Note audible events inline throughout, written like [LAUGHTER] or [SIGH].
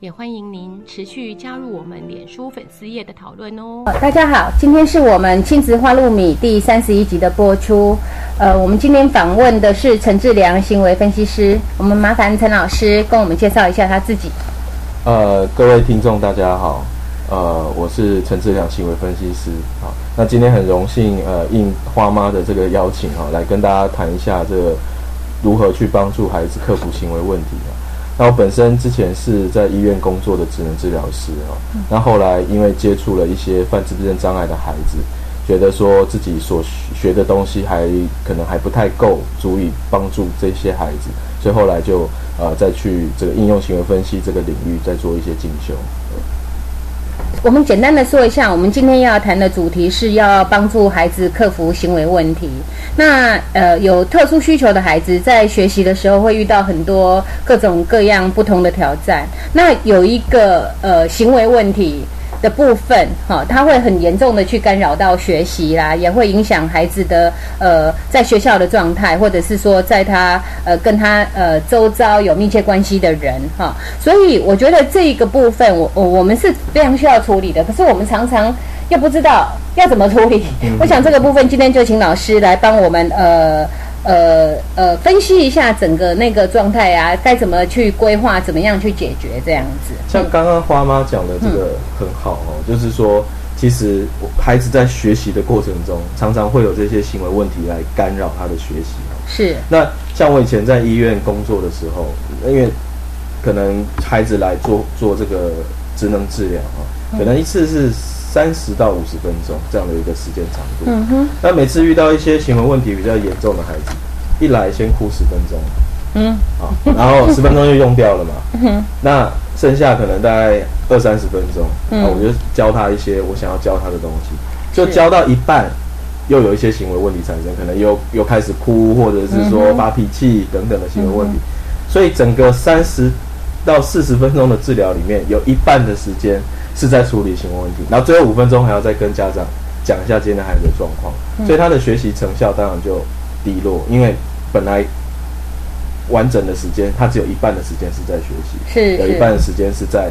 也欢迎您持续加入我们脸书粉丝页的讨论哦。大家好，今天是我们亲子花露米第三十一集的播出。呃，我们今天访问的是陈志良行为分析师。我们麻烦陈老师跟我们介绍一下他自己。呃，各位听众大家好，呃，我是陈志良行为分析师。好，那今天很荣幸，呃，应花妈的这个邀请哈，来跟大家谈一下这个如何去帮助孩子克服行为问题啊。那我本身之前是在医院工作的职能治疗师哦，那后来因为接触了一些犯自闭症障碍的孩子，觉得说自己所学的东西还可能还不太够，足以帮助这些孩子，所以后来就呃再去这个应用行为分析这个领域再做一些进修。我们简单的说一下，我们今天要谈的主题是要帮助孩子克服行为问题。那呃，有特殊需求的孩子在学习的时候会遇到很多各种各样不同的挑战。那有一个呃行为问题。的部分，哈，它会很严重的去干扰到学习啦，也会影响孩子的呃在学校的状态，或者是说在他呃跟他呃周遭有密切关系的人，哈，所以我觉得这一个部分，我我我们是非常需要处理的，可是我们常常又不知道要怎么处理。我想这个部分今天就请老师来帮我们呃。呃呃，分析一下整个那个状态啊，该怎么去规划，怎么样去解决这样子。像刚刚花妈讲的这个很好哦，就是说，其实孩子在学习的过程中，常常会有这些行为问题来干扰他的学习是。那像我以前在医院工作的时候，因为可能孩子来做做这个职能治疗啊，可能一次是。三十到五十分钟这样的一个时间长度。嗯哼。那每次遇到一些行为问题比较严重的孩子，一来先哭十分钟。嗯。好，然后十分钟就用掉了嘛。嗯那剩下可能大概二三十分钟，嗯，我就教他一些我想要教他的东西，就教到一半，又有一些行为问题产生，可能又又开始哭，或者是说发脾气等等的行为问题。所以整个三十到四十分钟的治疗里面，有一半的时间。是在处理行为问题，然后最后五分钟还要再跟家长讲一下今天的孩子的状况，所以他的学习成效当然就低落，因为本来完整的时间，他只有一半的时间是在学习，是有一半的时间是在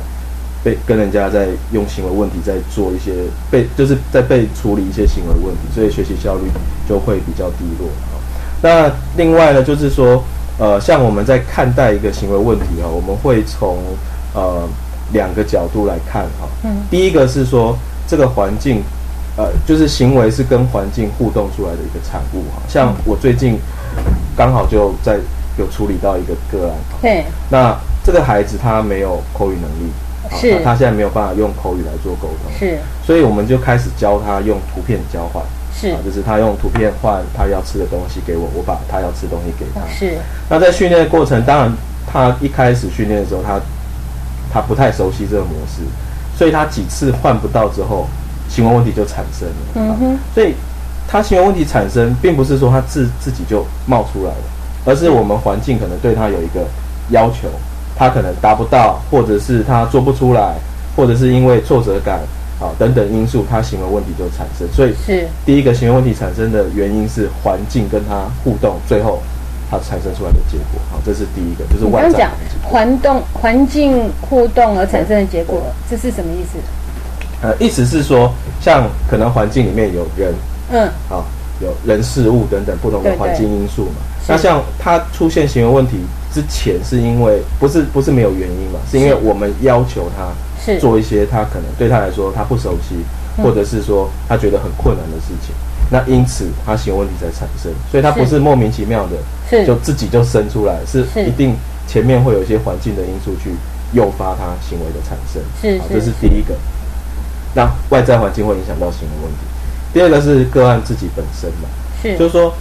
被跟人家在用行为问题在做一些被就是在被处理一些行为问题，所以学习效率就会比较低落。那另外呢，就是说，呃，像我们在看待一个行为问题啊，我们会从呃。两个角度来看哈，嗯，第一个是说这个环境，呃，就是行为是跟环境互动出来的一个产物哈。像我最近刚好就在有处理到一个个案，对，那这个孩子他没有口语能力，是，他现在没有办法用口语来做沟通，是，所以我们就开始教他用图片交换，是，就是他用图片换他要吃的东西给我，我把他要吃的东西给他，是。那在训练的过程，当然他一开始训练的时候，他他不太熟悉这个模式，所以他几次换不到之后，行为问题就产生了。嗯哼，所以他行为问题产生，并不是说他自自己就冒出来了，而是我们环境可能对他有一个要求，他可能达不到，或者是他做不出来，或者是因为挫折感啊等等因素，他行为问题就产生。所以是第一个行为问题产生的原因是环境跟他互动，最后。它产生出来的结果，好，这是第一个，就是外在环动环境互动而产生的结果，这是什么意思？呃，意思是说，像可能环境里面有人，嗯，好，有人事物等等不同的环境因素嘛。那像他出现行为问题之前，是因为不是不是没有原因嘛？是因为我们要求他做一些他可能对他来说他不熟悉，或者是说他觉得很困难的事情。那因此他行为问题才产生，所以他不是莫名其妙的是。就自己就生出来，是是。一定前面会有一些环境的因素去诱发他行为的产生。是这是第一个。那外在环境会影响到行为问题。第二个是个案自己本身嘛，是。就是说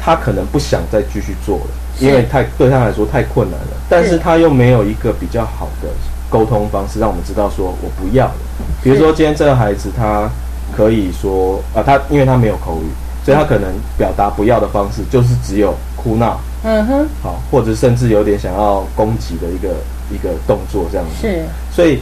他可能不想再继续做了，因为太对他来说太困难了，但是他又没有一个比较好的沟通方式，让我们知道说我不要了。比如说今天这个孩子他可以说啊，他因为他没有口语，所以他可能表达不要的方式就是只有哭闹，嗯哼好，或者甚至有点想要攻击的一个一个动作这样子。是所以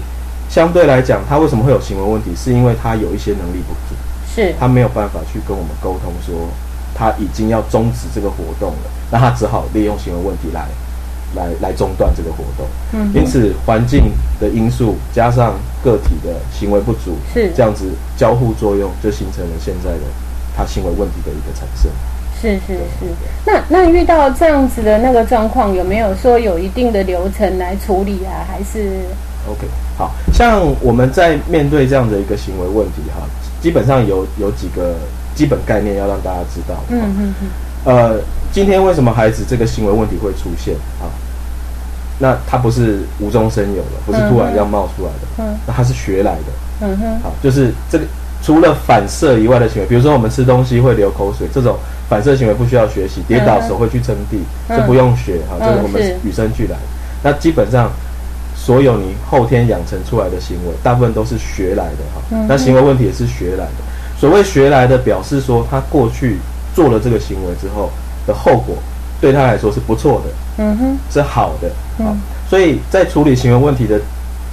相对来讲，他为什么会有行为问题？是因为他有一些能力不足，是他没有办法去跟我们沟通说他已经要终止这个活动了，那他只好利用行为问题来来来中断这个活动。嗯因此环境的因素加上个体的行为不足，是这样子交互作用，就形成了现在的他行为问题的一个产生。是是是，那那遇到这样子的那个状况，有没有说有一定的流程来处理啊？还是 OK，好像我们在面对这样的一个行为问题哈，基本上有有几个基本概念要让大家知道。嗯嗯嗯呃，今天为什么孩子这个行为问题会出现啊？那它不是无中生有的，不是突然这样冒出来的，嗯那它是学来的。嗯哼好，就是这个除了反射以外的行为，比如说我们吃东西会流口水，这种反射行为不需要学习，跌倒手会去撑地，嗯这不用学哈，这嗯个我们与生俱来。那基本上所有你后天养成出来的行为，大部分都是学来的哈。嗯那行为问题也是学来的。所谓学来的，表示说他过去做了这个行为之后的后果，对他来说是不错的。嗯哼是好的。好嗯，所以在处理行为问题的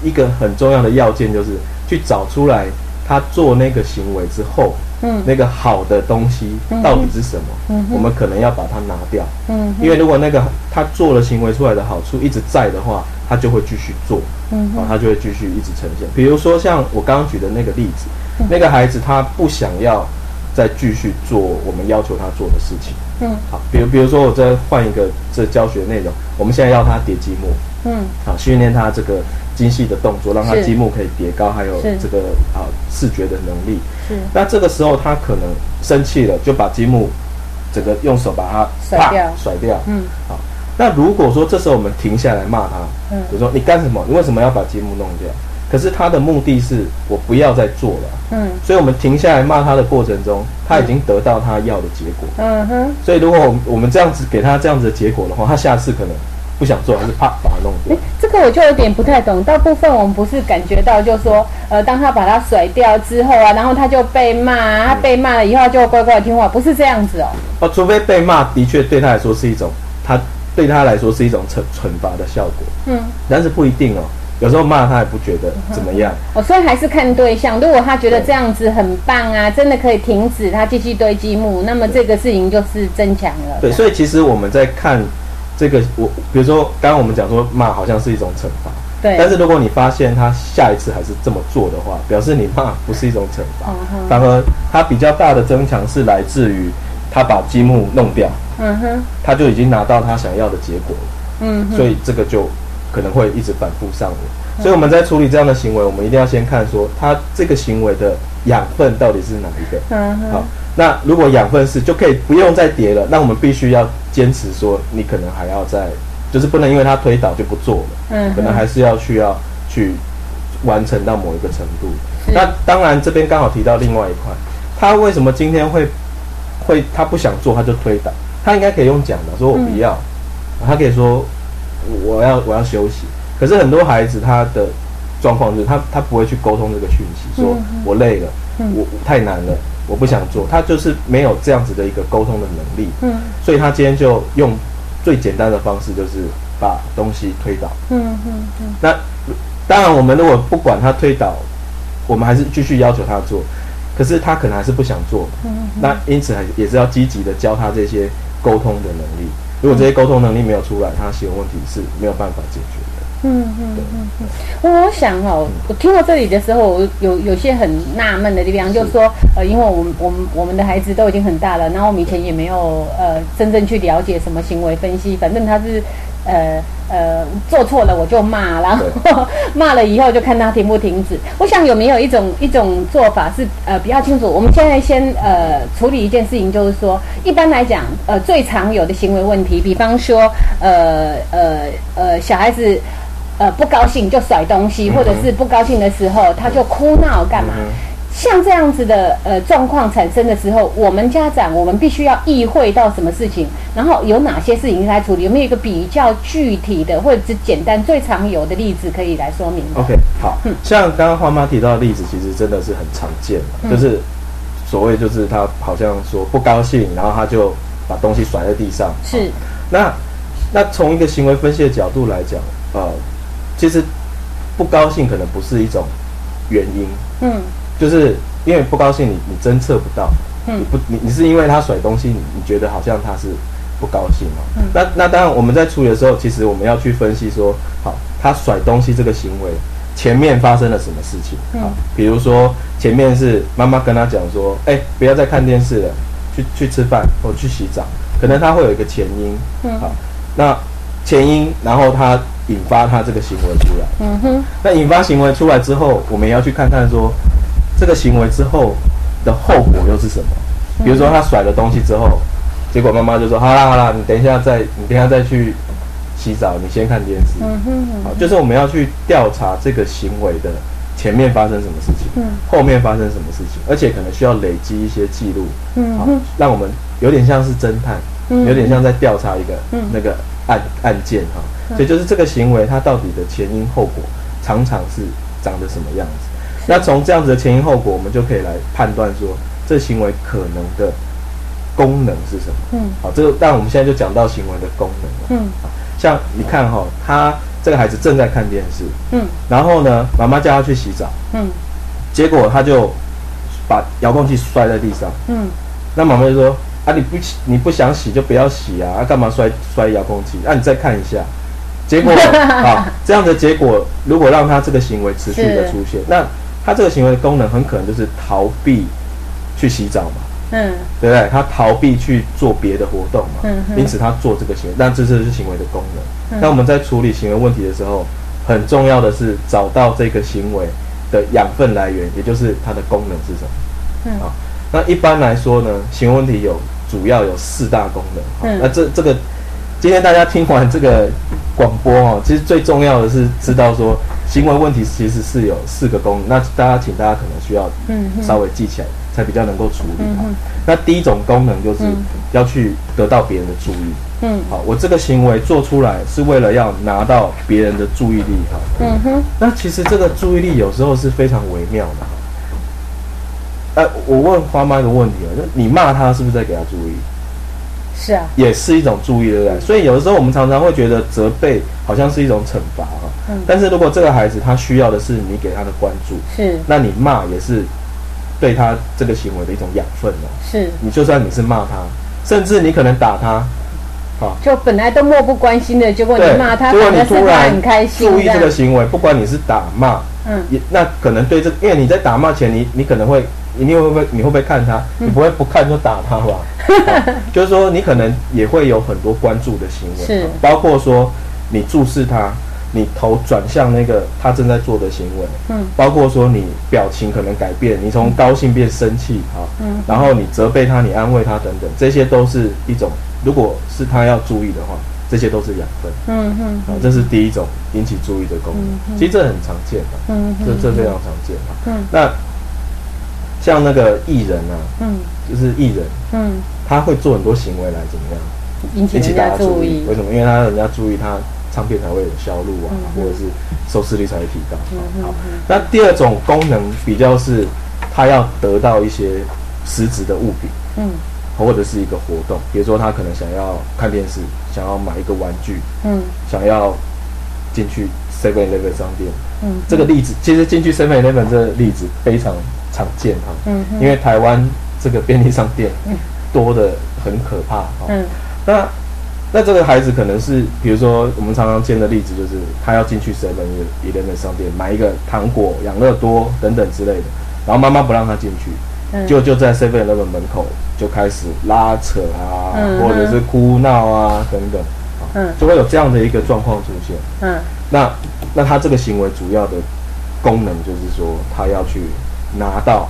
一个很重要的要件，就是去找出来他做那个行为之后，嗯那个好的东西嗯到底是什么？嗯哼我们可能要把它拿掉，嗯哼因为如果那个他做了行为出来的好处一直在的话，他就会继续做，啊，嗯哼他就会继续一直呈现。比如说像我刚刚举的那个例子，嗯那个孩子他不想要再继续做我们要求他做的事情。嗯好，比如比如说我再换一个这教学内容，我们现在要他叠积木，嗯好，训练他这个精细的动作，让他积木可以叠高，还有这个啊视觉的能力。是那这个时候他可能生气了，就把积木整个用手把它啪甩掉甩掉。嗯好，那如果说这时候我们停下来骂他，嗯比如说你干什么？你为什么要把积木弄掉？可是他的目的是我不要再做了，嗯所以我们停下来骂他的过程中，他已经得到他要的结果。嗯哼。所以如果我们我们这样子给他这样子的结果的话，他下次可能不想做，还是啪把它弄掉诶。这个我就有点不太懂。大部分我们不是感觉到，就是说，呃，当他把他甩掉之后啊，然后他就被骂啊，他被骂了以后他就乖乖地听话，不是这样子哦。哦，除非被骂，的确对他来说是一种，他对他来说是一种惩惩罚的效果，嗯，但是不一定哦。有时候骂他也不觉得怎么样，哦，所以还是看对象。如果他觉得这样子很棒啊，真的可以停止他继续堆积木，那么这个事情就是增强了。对，所以其实我们在看这个，我比如说刚刚我们讲说骂好像是一种惩罚，对，但是如果你发现他下一次还是这么做的话，表示你骂不是一种惩罚。反而他比较大的增强是来自于他把积木弄掉，嗯哼，他就已经拿到他想要的结果了。嗯，所以这个就可能会一直反复上演。所以我们在处理这样的行为，我们一定要先看说他这个行为的养分到底是哪一个。嗯，好，那如果养分是就可以不用再叠了，那我们必须要坚持说，你可能还要再，就是不能因为他推倒就不做了，嗯可能还是要需要去完成到某一个程度。是。那当然这边刚好提到另外一块，他为什么今天会会他不想做他就推倒，他应该可以用讲的，说我不要，他可以说我要我要休息。可是很多孩子他的状况就是他他不会去沟通这个讯息，说我累了，嗯我我太难了，我不想做，他就是没有这样子的一个沟通的能力，嗯所以他今天就用最简单的方式，就是把东西推倒。嗯嗯嗯，那当然，我们如果不管他推倒，我们还是继续要求他做，可是他可能还是不想做。嗯那因此还也是要积极的教他这些沟通的能力。如果这些沟通能力没有出来，他行为问题是没有办法解决的。嗯嗯嗯嗯，我想哦，我听到这里的时候，我有有些很纳闷的地方，就是说，呃，因为我们我们我们的孩子都已经很大了，然后我们以前也没有呃真正去了解什么行为分析，反正他是呃呃做错了我就骂，然后骂了以后就看他停不停止。我想有没有一种一种做法是呃比较清楚？我们现在先呃处理一件事情，就是说一般来讲呃最常有的行为问题，比方说呃呃呃小孩子呃不高兴就甩东西，或者是不高兴的时候他就哭闹干嘛？像这样子的呃状况产生的时候，我们家长我们必须要意会到什么事情，然后有哪些事情来处理？有没有一个比较具体的或者是简单最常有的例子可以来说明？OK，好，像刚刚花妈提到的例子，其实真的是很常见就是所谓就是他好像说不高兴，然后他就把东西甩在地上。是，那那从一个行为分析的角度来讲，呃，其实不高兴可能不是一种原因。嗯。就是因为不高兴，你你侦测不到，你不你你是因为他甩东西，你你觉得好像他是不高兴哦。那那当然我们在处理的时候，其实我们要去分析说，好，他甩东西这个行为前面发生了什么事情。啊？比如说前面是妈妈跟他讲说，哎，不要再看电视了，去去吃饭或去洗澡，可能他会有一个前因，嗯。好，那前因，然后他引发他这个行为出来，嗯哼，那引发行为出来之后，我们也要去看看说。这个行为之后的后果又是什么？比如说他甩了东西之后，结果妈妈就说：“好啦好啦，你等一下再你等一下再去洗澡，你先看电视。”嗯哼，好，就是我们要去调查这个行为的前面发生什么事情，嗯，后面发生什么事情，而且可能需要累积一些记录，嗯，好，让我们有点像是侦探，有点像在调查一个那个案案件哈。所以就是这个行为它到底的前因后果，常常是长得什么样子？那从这样子的前因后果，我们就可以来判断说，这行为可能的功能是什么？嗯，好，这个，但我们现在就讲到行为的功能了。嗯，像你看哈，他这个孩子正在看电视，嗯，然后呢，妈妈叫他去洗澡，嗯，结果他就把遥控器摔在地上，嗯，那妈妈就说啊，你不你不想洗就不要洗啊，干嘛摔摔遥控器？那你再看一下。结果 [LAUGHS] 啊，这样的结果，如果让他这个行为持续的出现，那他这个行为的功能很可能就是逃避去洗澡嘛，嗯，对不对？他逃避去做别的活动嘛，嗯，因此他做这个行为，但这是是行为的功能。那我们在处理行为问题的时候，很重要的是找到这个行为的养分来源，也就是它的功能是什么。嗯，好，那一般来说呢，行为问题有主要有四大功能。嗯，那这这个。今天大家听完这个广播哦，其实最重要的是知道说行为问题其实是有四个功能。那大家请大家可能需要稍微记起来，才比较能够处理好。那第一种功能就是要去得到别人的注意。嗯，好，我这个行为做出来是为了要拿到别人的注意力哈。嗯哼。那其实这个注意力有时候是非常微妙的。哎，我问花妈一个问题啊，就你骂他是不是在给他注意？是啊，也是一种注意，对不对？所以有的时候我们常常会觉得责备好像是一种惩罚啊。嗯。但是如果这个孩子他需要的是你给他的关注，是，那你骂也是对他这个行为的一种养分哦。是。你就算你是骂他，甚至你可能打他，好，就本来都漠不关心的，结果你骂他，如果你突然很开心，注意这个行为，不管你是打骂，嗯，也那可能对这，因为你在打骂前，你你可能会。你会不会？你会不会看他？你不会不看就打他吧？[LAUGHS] 就是说，你可能也会有很多关注的行为，是包括说你注视他，你头转向那个他正在做的行为，嗯，包括说你表情可能改变，你从高兴变生气啊，嗯，然后你责备他，你安慰他等等，这些都是一种，如果是他要注意的话，这些都是养分，嗯嗯，啊，这是第一种引起注意的功能，其实这很常见的，嗯这这非常常见的，嗯，那。像那个艺人啊，嗯，就是艺人，嗯，他会做很多行为来怎么样引起大家注意？为什么？因为他人家注意他唱片才会有销路啊，或者是收视率才会提高。好，那第二种功能比较是，他要得到一些实质的物品，嗯，或者是一个活动，比如说他可能想要看电视，想要买一个玩具，嗯，想要进去 Seven Eleven 商店，嗯，这个例子其实进去 Seven Eleven 这个例子非常。常见哈，嗯，因为台湾这个便利商店多的很可怕哈，嗯，那那这个孩子可能是，比如说我们常常见的例子，就是他要进去 seven eleven 商店买一个糖果、养乐多等等之类的，然后妈妈不让他进去，就就在 seven eleven 门口就开始拉扯啊，或者是哭闹啊等等，啊，嗯。就会有这样的一个状况出现。嗯。那那他这个行为主要的功能就是说，他要去拿到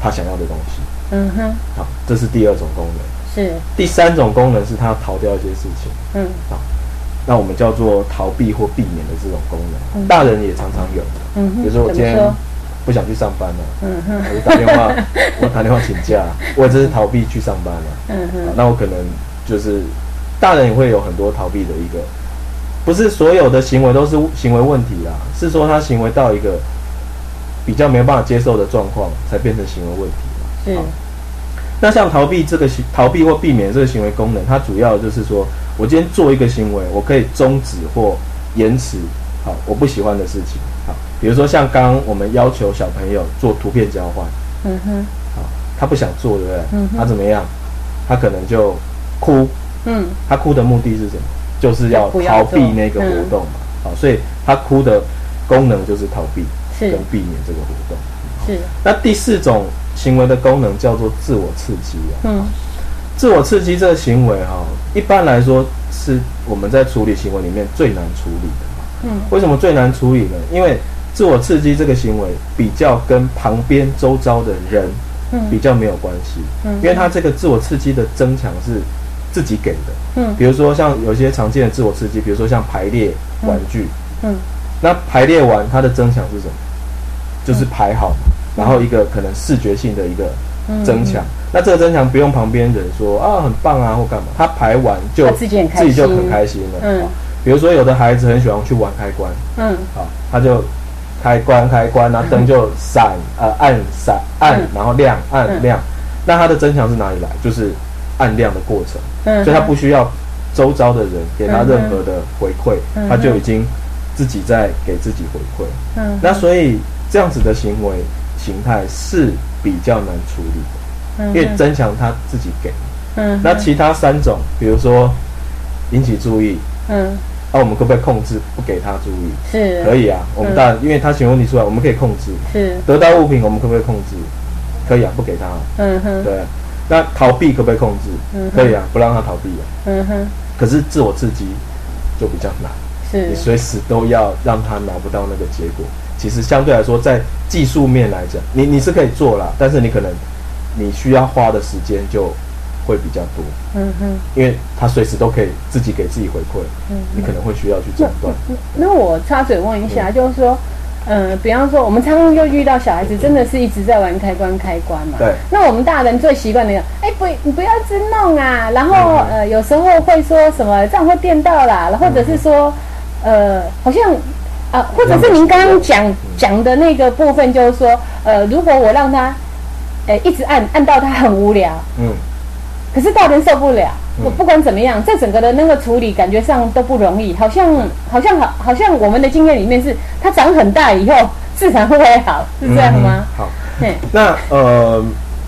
他想要的东西。嗯哼，好，这是第二种功能。是，第三种功能是他要逃掉一些事情。嗯好，那我们叫做逃避或避免的这种功能，嗯大人也常常有。嗯哼，比如说我今天？不想去上班了，嗯哼，我就打电话，[LAUGHS] 我打电话请假，我这是逃避去上班了。嗯哼，那我可能就是大人也会有很多逃避的一个，不是所有的行为都是行为问题啦，是说他行为到一个比较没有办法接受的状况，才变成行为问题嘛。是，好那像逃避这个行逃避或避免这个行为功能，它主要就是说我今天做一个行为，我可以终止或延迟好我不喜欢的事情。好，比如说像刚刚我们要求小朋友做图片交换，嗯哼，好，他不想做，对不对？嗯他怎么样？他可能就哭，嗯他哭的目的是什么？就是要逃避那个活动嘛。好，所以他哭的功能就是逃避是跟避免这个活动。是，那第四种行为的功能叫做自我刺激啊。嗯自我刺激这个行为哈、一般来说是我们在处理行为里面最难处理的。嗯为什么最难处理呢？因为自我刺激这个行为比较跟旁边周遭的人比嗯较没有关系，嗯因为它这个自我刺激的增强是自己给的。嗯比如说像有些常见的自我刺激，比如说像排列玩具，嗯那排列完它的增强是什么？就是排好，然后一个可能视觉性的一个嗯增强。那这个增强不用旁边人说啊很棒啊或干嘛，他排完就自己就很开心了。嗯比如说有的孩子很喜欢去玩开关，嗯好，他就开关开关，然后灯就闪呃按闪按嗯，然后亮按嗯亮。那它的增强是哪里来？就是按亮的过程。嗯，所以他不需要周遭的人给他任何的回馈，嗯他就已经自己在给自己回馈。嗯那所以这样子的行为形态是比较难处理的，因为增强他自己给。嗯那其他三种，比如说引起注意，嗯那、我们可不可以控制不给他注意？是可以啊，我们当然，因为他行为问题出来，我们可以控制。是得到物品，我们可不可以控制？可以啊，不给他。嗯哼对，那逃避可不可以控制嗯？可以啊，不让他逃避啊。嗯哼可是自我刺激就比较难，是你是随时都要让他拿不到那个结果。其实相对来说，在技术面来讲，你你是可以做啦，但是你可能你需要花的时间就会比较多，嗯哼。因为他随时都可以自己给自己回馈，嗯你可能会需要去诊断。那我插嘴问一下，嗯就是说，嗯、比方说，我们常常就遇到小孩子真的是一直在玩开关开关嘛。对那我们大人最习惯的，哎、不，你不要一直弄啊。然后、嗯呃，有时候会说什么这样会电到啦，或者是说，呃，好像。啊，或者是您刚刚讲讲的那个部分，就是说，呃，如果我让他，呃，一直按按到他很无聊，嗯，可是大人受不了，嗯。我不管怎么样，这整个的那个处理感觉上都不容易，好像好像好好像我们的经验里面是，他长很大以后 [LAUGHS] 自然会好，是这样吗？嗯好，对，那呃，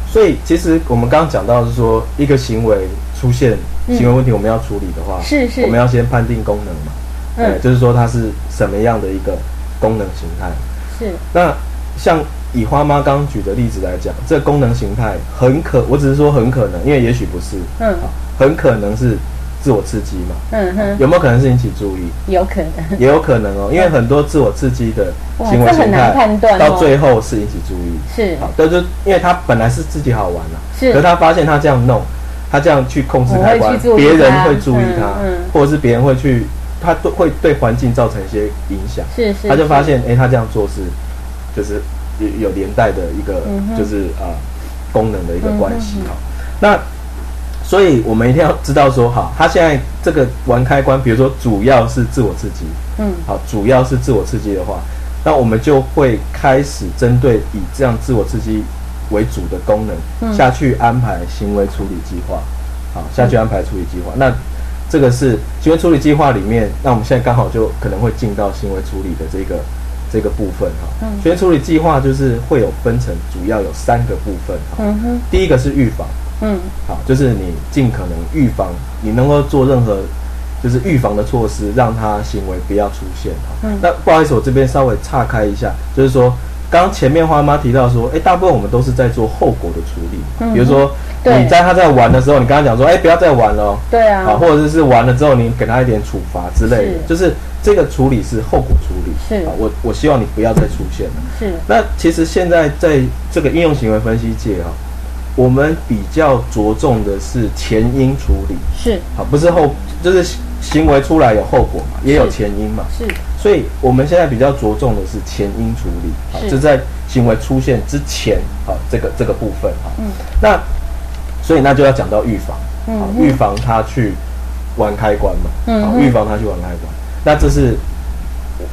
所以其实我们刚刚讲到是说，一个行为出现嗯。行为问题，我们要处理的话，是是。我们要先判定功能嘛，嗯。对，就是说它是什么样的一个功能形态。是，那像以花妈刚举的例子来讲，这功能形态很可，我只是说很可能，因为也许不是，嗯。很可能是自我刺激嘛，嗯哼，有没有可能是引起注意？有可能，也有可能哦，[LAUGHS] 因为很多自我刺激的行为形态到最后是引起注意。是。好，但，就因为他本来是自己好玩啦、是。可是他发现他这样弄，他这样去控制我开关别人他会注意他，嗯嗯。或者是别人会去，他都会对环境造成一些影响。是是，他就发现，哎、他这样做是，就是有有连带的一个，嗯就是呃功能的一个关系嗯哼哈、那所以我们一定要知道说，好，他现在这个玩开关，比如说主要是自我刺激，嗯。好，主要是自我刺激的话，那我们就会开始针对以这样自我刺激为主的功能、嗯。下去安排行为处理计划，好，下去安排处理计划。那这个是行为处理计划里面，那我们现在刚好就可能会进到行为处理的这个这个部分哈。嗯行为处理计划就是会有分成，主要有三个部分哈。嗯哼第一个是预防，嗯好，就是你尽可能预防，你能够做任何就是预防的措施，让他行为不要出现哈。嗯那不好意思，我这边稍微岔开一下，就是说刚前面花妈提到说，哎，大部分我们都是在做后果的处理，嗯比如说你在他在玩的时候，你跟他讲说，哎，不要再玩了。哦，对啊，啊，或者是玩了之后你给他一点处罚之类的，是。就是这个处理是后果处理，是。啊，我我希望你不要再出现了。是。那其实现在在这个应用行为分析界啊，我们比较着重的是前因处理，是。好，不是后，就是行为出来有后果嘛，也有前因嘛，是所以我们现在比较着重的是前因处理，好，是。就在行为出现之前，好，这个这个部分，好，嗯。那所以那就要讲到预防，好，嗯。嗯预防他去玩开关嘛，好，嗯嗯预防他去玩开关，那这是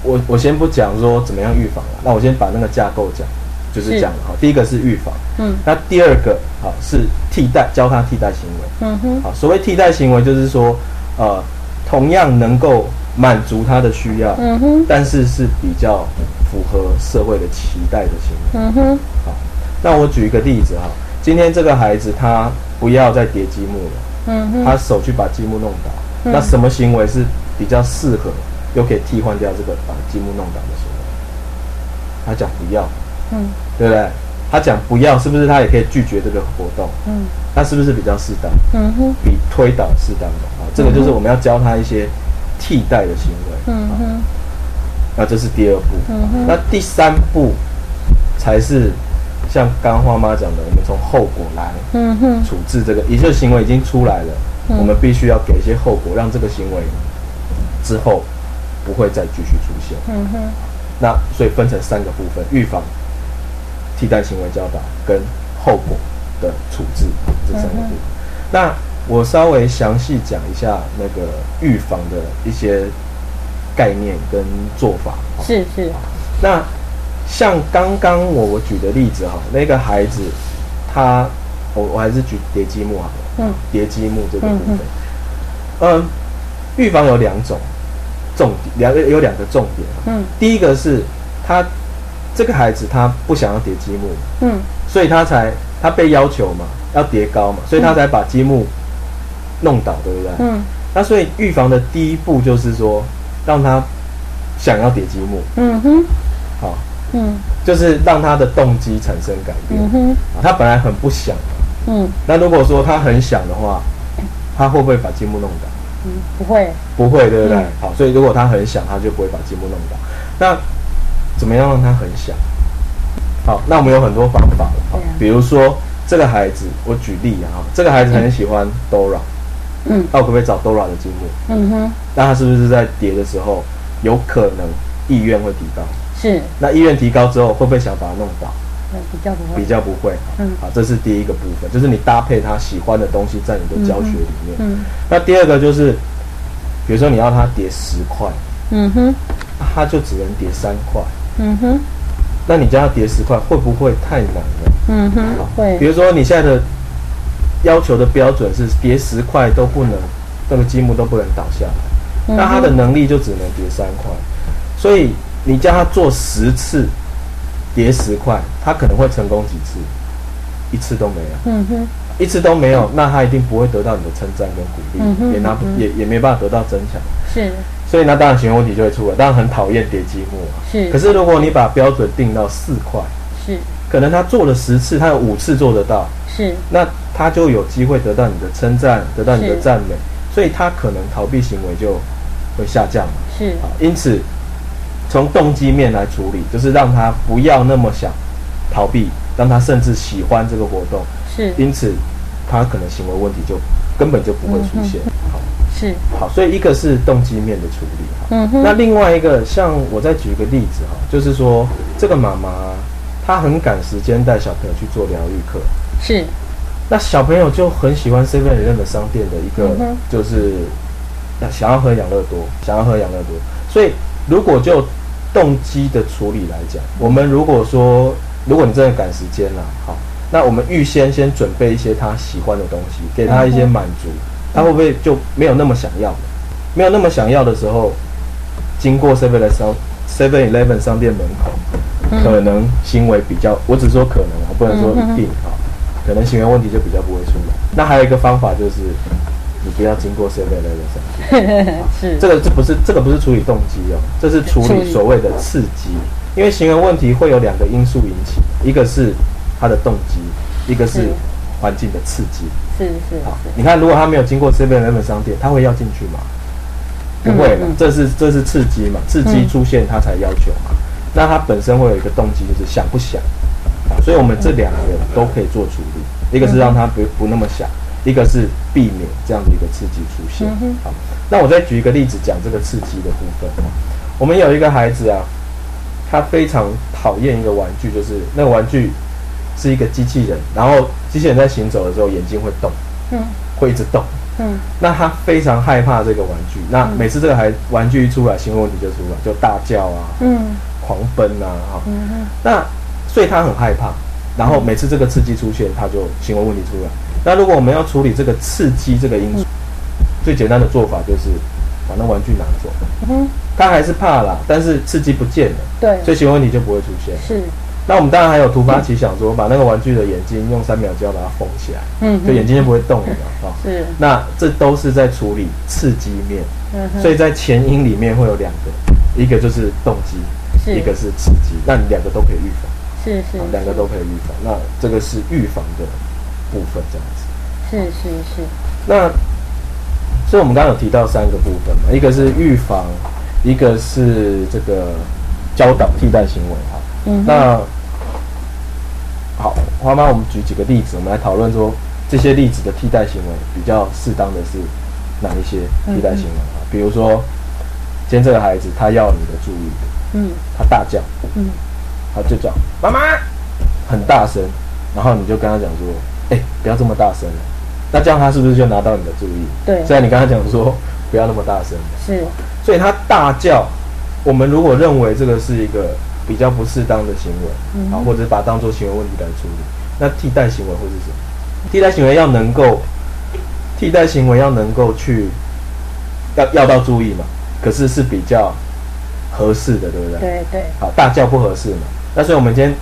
我我先不讲说怎么样预防了，那我先把那个架构讲，就是是。讲好，第一个是预防，嗯。那第二个好是替代，教他替代行为，嗯哼。好，所谓替代行为就是说，呃，同样能够满足他的需要，嗯哼但是是比较符合社会的期待的行为。嗯哼好，那我举一个例子哈，今天这个孩子他不要再叠积木了，嗯哼他手去把积木弄倒，嗯那什么行为是比较适合又可以替换掉这个把积木弄倒的行为？他讲不要，嗯对不对？他讲不要，是不是他也可以拒绝这个活动？嗯那是不是比较适当？嗯哼比推倒适当的啊，这个就是我们要教他一些替代的行为。啊嗯哼那这是第二步。嗯哼那第三步才是像刚刚花妈讲的，我们从后果来嗯哼处置这个，也就是行为已经出来了，嗯我们必须要给一些后果，让这个行为之后不会再继续出现。嗯哼那所以分成三个部分：预防、替代行为教导跟后果的处置这三个部分。那我稍微详细讲一下那个预防的一些概念跟做法。是是那像刚刚我我举的例子哈，那个孩子他，我我还是举叠积木好了。嗯叠积木这个部分，嗯，预防有两种重点，两个有两个重点啊。嗯第一个是他这个孩子他不想要叠积木，嗯所以他才他被要求嘛，要叠高嘛，所以他才把积木弄倒，对不对？嗯那所以预防的第一步就是说，让他想要叠积木，嗯哼好，嗯就是让他的动机产生改变。嗯哼啊他本来很不想，嗯那如果说他很想的话，他会不会把积木弄倒？嗯不会不会，对不对？嗯好，所以如果他很想，他就不会把积木弄倒。那怎么样让他很想？好，那我们有很多方法了。好对啊比如说这个孩子，我举例啊，这个孩子很喜欢 Dora，、嗯那我可不可以找 Dora 的积木？嗯哼那他是不是在叠的时候有可能意愿会提高？是那意愿提高之后，会不会想把它弄倒？呃比较不会比较不会。嗯好，这是第一个部分，就是你搭配他喜欢的东西在你的教学里面。嗯那第二个就是，比如说你要他叠十块，嗯哼他就只能叠三块。嗯哼那你叫他叠十块，会不会太难了？嗯哼会比如说你现在的要求的标准是叠十块都不能，那个积木都不能倒下来，那他的能力就只能叠三块。所以你叫他做十次叠十块，他可能会成功几次？一次都没有。嗯哼。一次都没有，那他一定不会得到你的称赞跟鼓励，嗯哼也拿不也也没办法得到增强，是。所以那当然行为问题就会出来。当然很讨厌叠积木啊，是。可是如果你把标准定到四块，是。可能他做了十次，他有五次做得到，是。那他就有机会得到你的称赞，得到你的赞美，所以他可能逃避行为就会下降嘛。是啊，因此从动机面来处理，就是让他不要那么想逃避，让他甚至喜欢这个活动。是因此他可能行为问题就根本就不会出现。好，是好，所以一个是动机面的处理。嗯哼那另外一个，像我再举一个例子哈，就是说这个妈妈她很赶时间带小朋友去做疗愈课，是那小朋友就很喜欢 Seven Eleven 商店的一个嗯，就是想要喝养乐多，想要喝养乐多。所以如果就动机的处理来讲，我们如果说，如果你真的赶时间了，好，那我们预先先准备一些他喜欢的东西，给他一些满足，他会不会就没有那么想要？没有那么想要的时候，经过 Seven Eleven 商 Seven Eleven 商店门口，嗯可能行为比较，我只说可能啊，不能说一定啊，可能行为问题就比较不会出来。那还有一个方法就是，你不要经过 Seven Eleven 商店。[LAUGHS] 是这个这不是这个不是处理动机哦，这是处处理理所谓的刺激。因为行为问题会有两个因素引起，一个是他的动机，一个是是环境的刺激。是是好，你看，如果他没有经过 Seven Eleven 商店，他会要进去吗？不会嘛嗯嗯，这是这是刺激嘛，刺激嗯出现他才要求嘛。那他本身会有一个动机，就是想不想啊，所以我们这两个都可以做处理，一个是让他不不那么想，一个是避免这样的一个刺激出现。好，那我再举一个例子讲这个刺激的部分。我们有一个孩子啊，他非常讨厌一个玩具，就是那个玩具是一个机器人，然后机器人在行走的时候眼睛会动，嗯会一直动。嗯那他非常害怕这个玩具，那每次这个孩玩具一出来，行为问题就出来，就大叫啊、嗯狂奔啊，哈、嗯哼那所以他很害怕，然后每次这个刺激出现，他就行为问题出来。那如果我们要处理这个刺激这个因素，最简单的做法就是把那玩具拿走，他还是怕啦，但是刺激不见了，对，所以行为问题就不会出现。是，那我们当然还有突发奇想说，把那个玩具的眼睛用三秒胶把它封起来，嗯哼。就眼睛就不会动了嘛，[LAUGHS] 啊、是，那这都是在处理刺激面。嗯哼，所以在前因里面会有两个，一个就是动机，是。一个是刺激，那你两个都可以预防，是是啊，两个都可以预防。那这个是预防的部分，这样子。是是是，那所以我们刚刚有提到三个部分嘛，一个是预防，一个是这个教导替代行为哈。嗯那好，花妈，我们举几个例子，我们来讨论说这些例子的替代行为比较适当的是哪一些替代行为啊？比如说，今天这个孩子他要你的注意，嗯他大叫，嗯他就叫妈妈，很大声，然后你就跟他讲说，哎、不要这么大声了。那这样他是不是就拿到你的注意？对虽然你跟他讲说不要那么大声，是，所以他大叫，我们如果认为这个是一个比较不适当的行为，嗯啊，或者把它当做行为问题来处理，那替代行为会是什么？替代行为要能够，替代行为要能够去要要到注意嘛，可是是比较合适的，对不对？对对，好，大叫不合适嘛。那所以我们今天，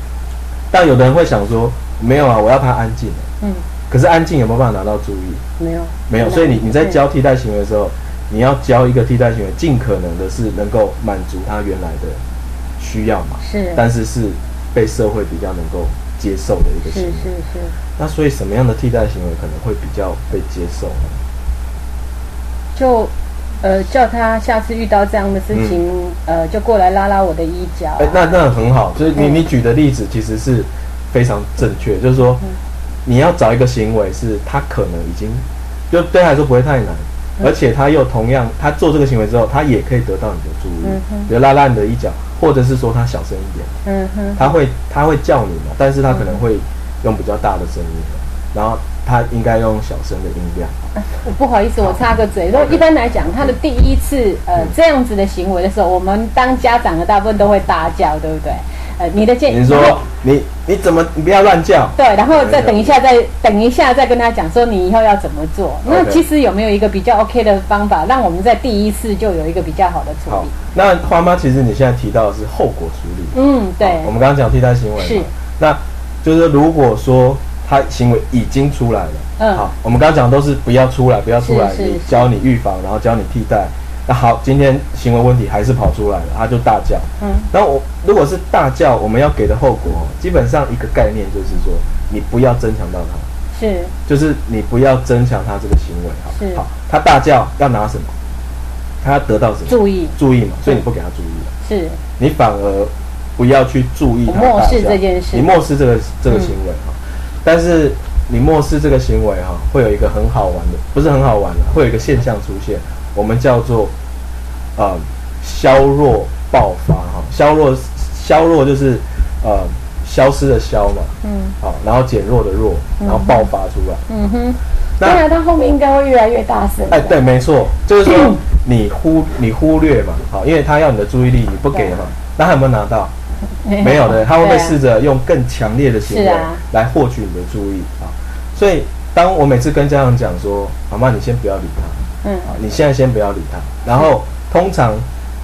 但有的人会想说，没有啊，我要他安静。嗯，可是安静有没有办法拿到注意？没有没有，所以你你在对教替代行为的时候，你要教一个替代行为，尽可能的是能够满足他原来的需要嘛，是但是是被社会比较能够接受的一个行为。是是，那所以什么样的替代行为可能会比较被接受呢？就呃叫他下次遇到这样的事情，呃就过来拉拉我的衣角啊，哎、那那很好，就是你嗯。你举的例子其实是非常正确，就是说嗯。你要找一个行为是他可能已经就对他来说不会太难，嗯。而且他又同样他做这个行为之后，他也可以得到你的注意嗯，比如拉拉你的衣角，或者是说他小声一点，嗯哼，他会他会叫你嘛，但是他可能会用比较大的声音，然后他应该用小声的音量。我 [LAUGHS] 不好意思，我插个嘴。说一般来讲，他的第一次呃嗯这样子的行为的时候，我们当家长的大部分都会大叫，对不对？呃，你的建议，你说你你怎么你不要乱叫？对，然后再等一下，再等一下再跟他讲说你以后要怎么做。那其实有没有一个比较 OK 的方法，让我们在第一次就有一个比较好的处好理？，那花妈其实你现在提到的是后果处理。嗯，对我，们刚刚讲替代行为，是那就是如果说他行为已经出来了，嗯。好，我们刚刚讲都是不要出来，不要出来，教你预防，然后教你替代。那好，今天行为问题还是跑出来了，他就大叫。嗯。然后我如果是大叫，我们要给的后果哦，基本上一个概念就是说，你不要增强到他，是。就是你不要增强他这个行为。好是。好，他大叫要拿什么？他要得到什么？注意。注意嘛，所以你不给他注意了。是。你反而不要去注意他我漠视这件事。你漠视这个这个行为哈、但是你漠视这个行为哈、会有一个很好玩的，不是很好玩的，会有一个现象出现，我们叫做呃消弱爆发哈、消弱消弱就是呃消失的消嘛，嗯好，然后减弱的弱，然后爆发出来。嗯哼，那当然他后面应该会越来越大声。哎，对，没错，就是说你忽你忽略嘛，好，因为他要你的注意力，你不给嘛，那他有没有拿到？[LAUGHS] 没有的，他会不会试着用更强烈的行为来获取你的注意啊？所以，当我每次跟家长讲说：“妈妈，你先不要理他，嗯啊，你现在先不要理他。”然后，通常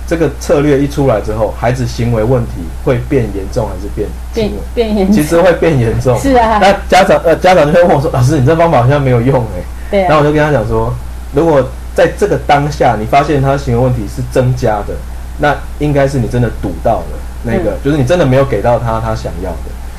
这个策略一出来之后，孩子行为问题会变严重还是变变？变严重，其实会变严重。是啊那家长呃家长就会问我说：“老师，你这方法好像没有用哎、对啊然后我就跟他讲说，如果在这个当下你发现他行为问题是增加的，那应该是你真的堵到了。那个，就是你真的没有给到他他想要的。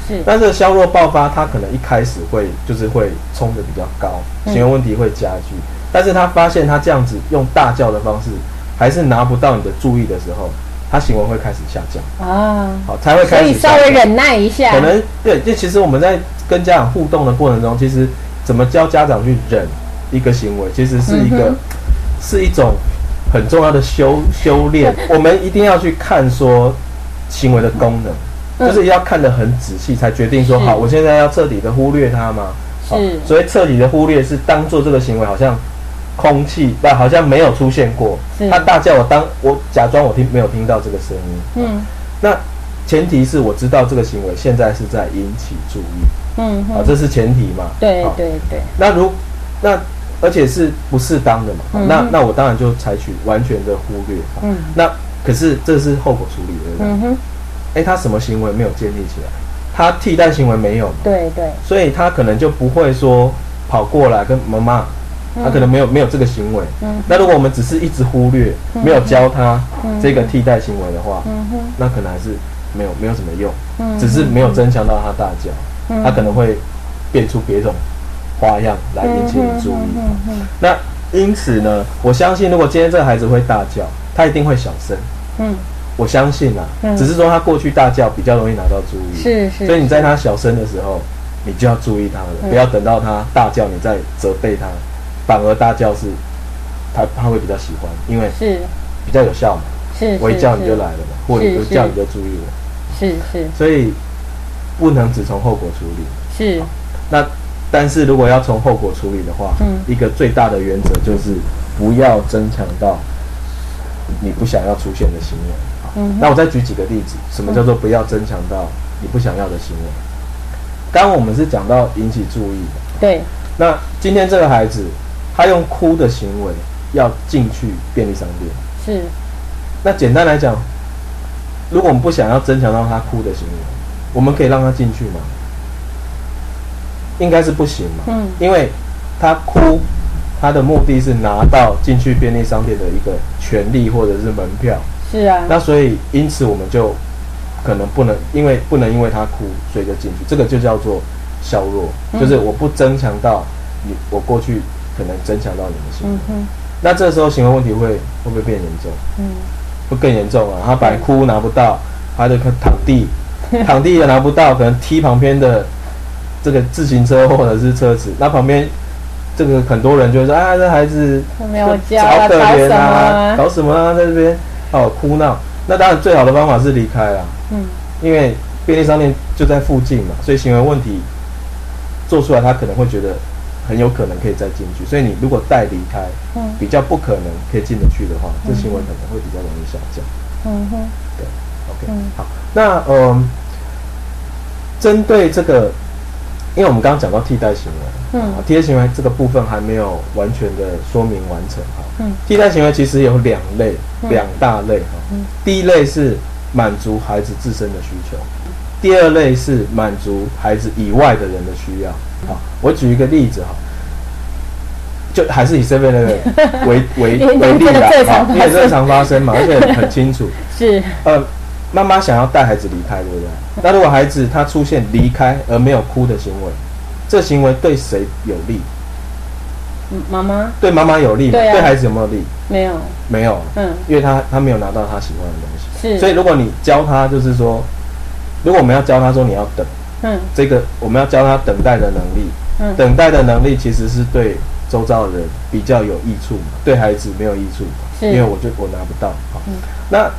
是，但是削弱爆发，他可能一开始会就是会冲的比较高，嗯。行为问题会加剧。但是他发现他这样子用大叫的方式，还是拿不到你的注意的时候，他行为会开始下降，啊，好，才会开始以稍微忍耐一下，可能对，就其实我们在跟家长互动的过程中，其实怎么教家长去忍一个行为，其实是一个、嗯是一种很重要的修修炼。[LAUGHS] 我们一定要去看说行为的功能，嗯。就是要看得很仔细，才决定说好，我现在要彻底的忽略它吗？好是所以彻底的忽略是当做这个行为好像空气，不好像没有出现过。是。他大叫，我当我假装我听没有听到这个声音。嗯。那前提是我知道这个行为现在是在引起注意，啊，嗯。哼，这是前提嘛。好。对对。对，那如那而且是不适当的嘛，那那我当然就采取完全的忽略。嗯。那可是这是后果处理，对不对？嗯哼，哎、他什么行为没有建立起来？他替代行为没有嘛？对对，所以他可能就不会说跑过来跟妈妈，他可能没有没有这个行为。嗯。那如果我们只是一直忽略，没有教他嗯。这个替代行为的话，嗯哼，那可能还是没有没有什么用，嗯。只是没有增强到他大叫，嗯。他可能会变出别种花样来引起你注意。嗯哼。那因此呢，我相信如果今天这个孩子会大叫，他一定会小声。嗯，我相信啊，嗯。只是说他过去大叫比较容易拿到注意，是是，所以你在他小声的时候，你就要注意他了，嗯。不要等到他大叫你再责备他，反而大叫是他他会比较喜欢，因为是。比较有效嘛。是，我一叫你就来了嘛，或者叫你就注意我，是是。所以不能只从后果处理。是，那但是如果要从后果处理的话，嗯一个最大的原则就是不要增强到你不想要出现的行为。嗯那我再举几个例子，什么叫做不要增强到你不想要的行为？刚刚我们是讲到引起注意的，对，那今天这个孩子他用哭的行为要进去便利商店，是那简单来讲，如果我们不想要增强到他哭的行为，我们可以让他进去吗？应该是不行嘛，嗯。因为他哭，他的目的是拿到进去便利商店的一个权利或者是门票，是啊，那所以因此我们就可能不能，因为不能因为他哭所以就进去，这个就叫做削弱，嗯。就是我不增强到你，我过去可能增强到你的行为，嗯哼，那这时候行为问题会会不会变严重？嗯。会更严重啊！他本来哭拿不到，他就可躺地，躺地也拿不到，可能踢旁边的这个自行车或者是车子，那旁边这个很多人就会说啊，这孩子没有家好可怜啊啊，搞什么啊，在这边哦哭闹。那当然最好的方法是离开啊，嗯。因为便利商店就在附近嘛，所以行为问题做出来，他可能会觉得很有可能可以再进去，所以你如果带离开，嗯。比较不可能可以进得去的话，这行为可能会比较容易下降。嗯哼，对 OK，、嗯。好，那嗯，针对这个，因为我们刚刚讲到替代行为，嗯啊替代行为这个部分还没有完全的说明完成哈。嗯替代行为其实有两类，嗯两大类哈。嗯第一类是满足孩子自身的需求，第二类是满足孩子以外的人的需要。好，我举一个例子哈。就还是以 seven 那 [LAUGHS] 个为为为为例这个啦，最常发生好因为这常发生嘛，而且很清楚。[LAUGHS] 是，呃，妈妈想要带孩子离开，对不对？那如果孩子他出现离开而没有哭的行为，这行为对谁有利？嗯妈妈对妈妈有利吗？对啊孩子有没有利？没有，没有，嗯因为他他没有拿到他喜欢的东西。是，所以如果你教他，就是说，如果我们要教他说你要等，嗯这个我们要教他等待的能力，嗯等待的能力其实是对周遭的人比较有益处嘛，对孩子没有益处，是因为我就我拿不到。好，嗯那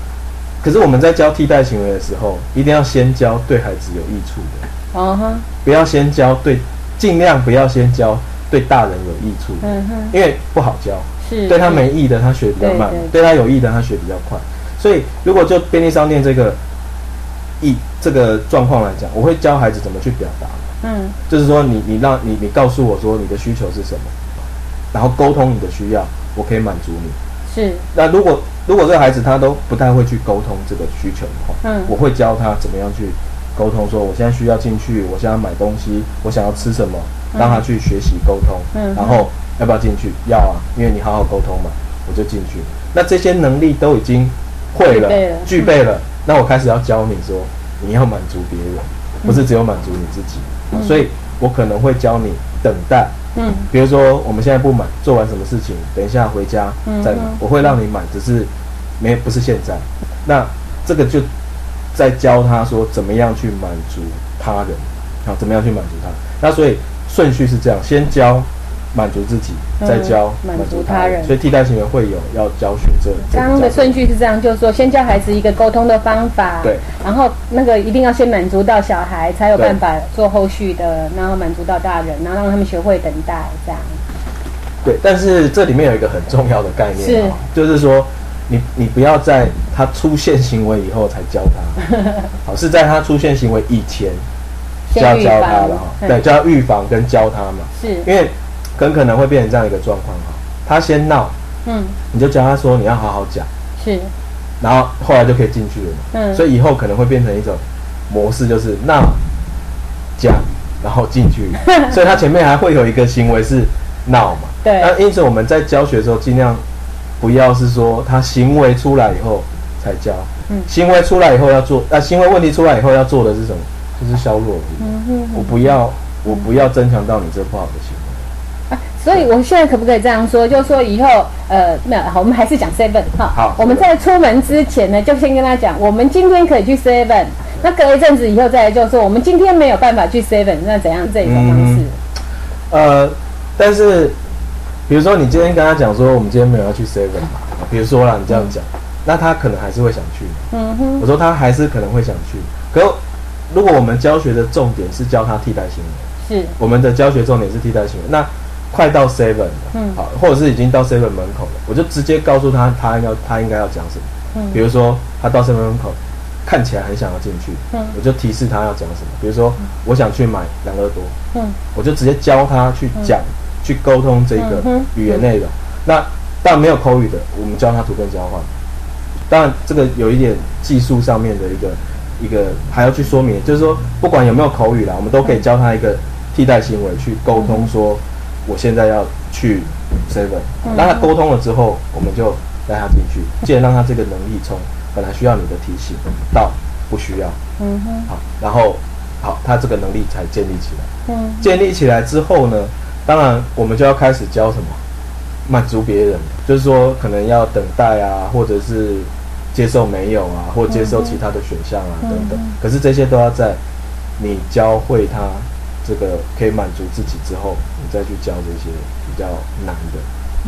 可是我们在教替代行为的时候，一定要先教对孩子有益处的，哦哈，不要先教对，尽量不要先教对大人有益处的，嗯哼，因为不好教。是。对他没益的，他学比较慢；对他有益的，他学比较快。所以，如果就便利商店这个意这个状况来讲，我会教孩子怎么去表达。嗯。就是说你，你让你你告诉我说你的需求是什么，然后沟通你的需要，我可以满足你。是，那如果如果这个孩子他都不太会去沟通这个需求的话，嗯我会教他怎么样去沟通，说我现在需要进去，我现在买东西，我想要吃什么，嗯让他去学习沟通，嗯然后要不要进去？要啊，因为你好好沟通嘛，我就进去。那这些能力都已经会了，具备了那我开始要教你说，你要满足别人，不是只有满足你自己。嗯所以我可能会教你等待，嗯比如说我们现在不满，做完什么事情，等一下回家再买嗯嗯，我会让你满，只是没不是现在。那这个就在教他说怎么样去满足他人，好，怎么样去满足他。那所以顺序是这样，先教满足自己，嗯再教满足他人。所以替代行为会有要教学这。这刚刚的顺序是这样，就是说先教孩子一个沟通的方法，对，然后那个一定要先满足到小孩，才有办法做后续的，然后满足到大人，然后让他们学会等待，这样。对，但是这里面有一个很重要的概念是。啊，就是说，你你不要在他出现行为以后才教他，[LAUGHS] 好，是在他出现行为以前就要先教他了哈，嗯。对，就要预防跟教他嘛，是，因为很可能会变成这样一个状况哈，他先闹，嗯，你就教他说你要好好讲，是，然后后来就可以进去了嘛，嗯，所以以后可能会变成一种模式，就是闹讲，然后进去，[LAUGHS] 所以他前面还会有一个行为是闹嘛。对。那因此我们在教学的时候，尽量不要是说他行为出来以后才教，嗯。行为出来以后要做，那、行为问题出来以后要做的是什么？就是削弱。嗯哼我不要，我不要增强到你这不好的行为。啊，所以我现在可不可以这样说？就是说以后，呃，没有，好，我们还是讲 seven 哈。好我们在出门之前呢，就先跟他讲，我们今天可以去 seven。那隔一阵子以后再来就说，我们今天没有办法去 seven，那怎样这一种方式？呃，但是比如说你今天跟他讲说，我们今天没有要去 seven 嘛，比如说啦，你这样讲，那他可能还是会想去。嗯哼，我说他还是可能会想去，可如果我们教学的重点是教他替代行为，是，我们的教学重点是替代行为，那快到 seven 了，嗯。好，或者是已经到 seven 门口了，我就直接告诉他他要他应该要讲什么，嗯。比如说他到 seven 门口看起来很想要进去，嗯。我就提示他要讲什么，比如说我想去买养乐多，嗯。我就直接教他去讲、去沟通这个嗯语言内容。那当然没有口语的，我们教他图片交换。当然这个有一点技术上面的一个一个还要去说明，就是说不管有没有口语啦，我们都可以教他一个替代行为去沟通，说我现在要去 seven。嗯。那他沟通了之后，我们就带他进去，既然让他这个能力从本来需要你的提醒到不需要，嗯哼，好，然后好，他这个能力才建立起来。嗯。建立起来之后呢，当然我们就要开始教什么，满足别人，就是说可能要等待啊，或者是接受没有啊，或接受其他的选项啊、嗯等等。嗯。可是这些都要在你教会他这个可以满足自己之后，你再去教这些比较难的、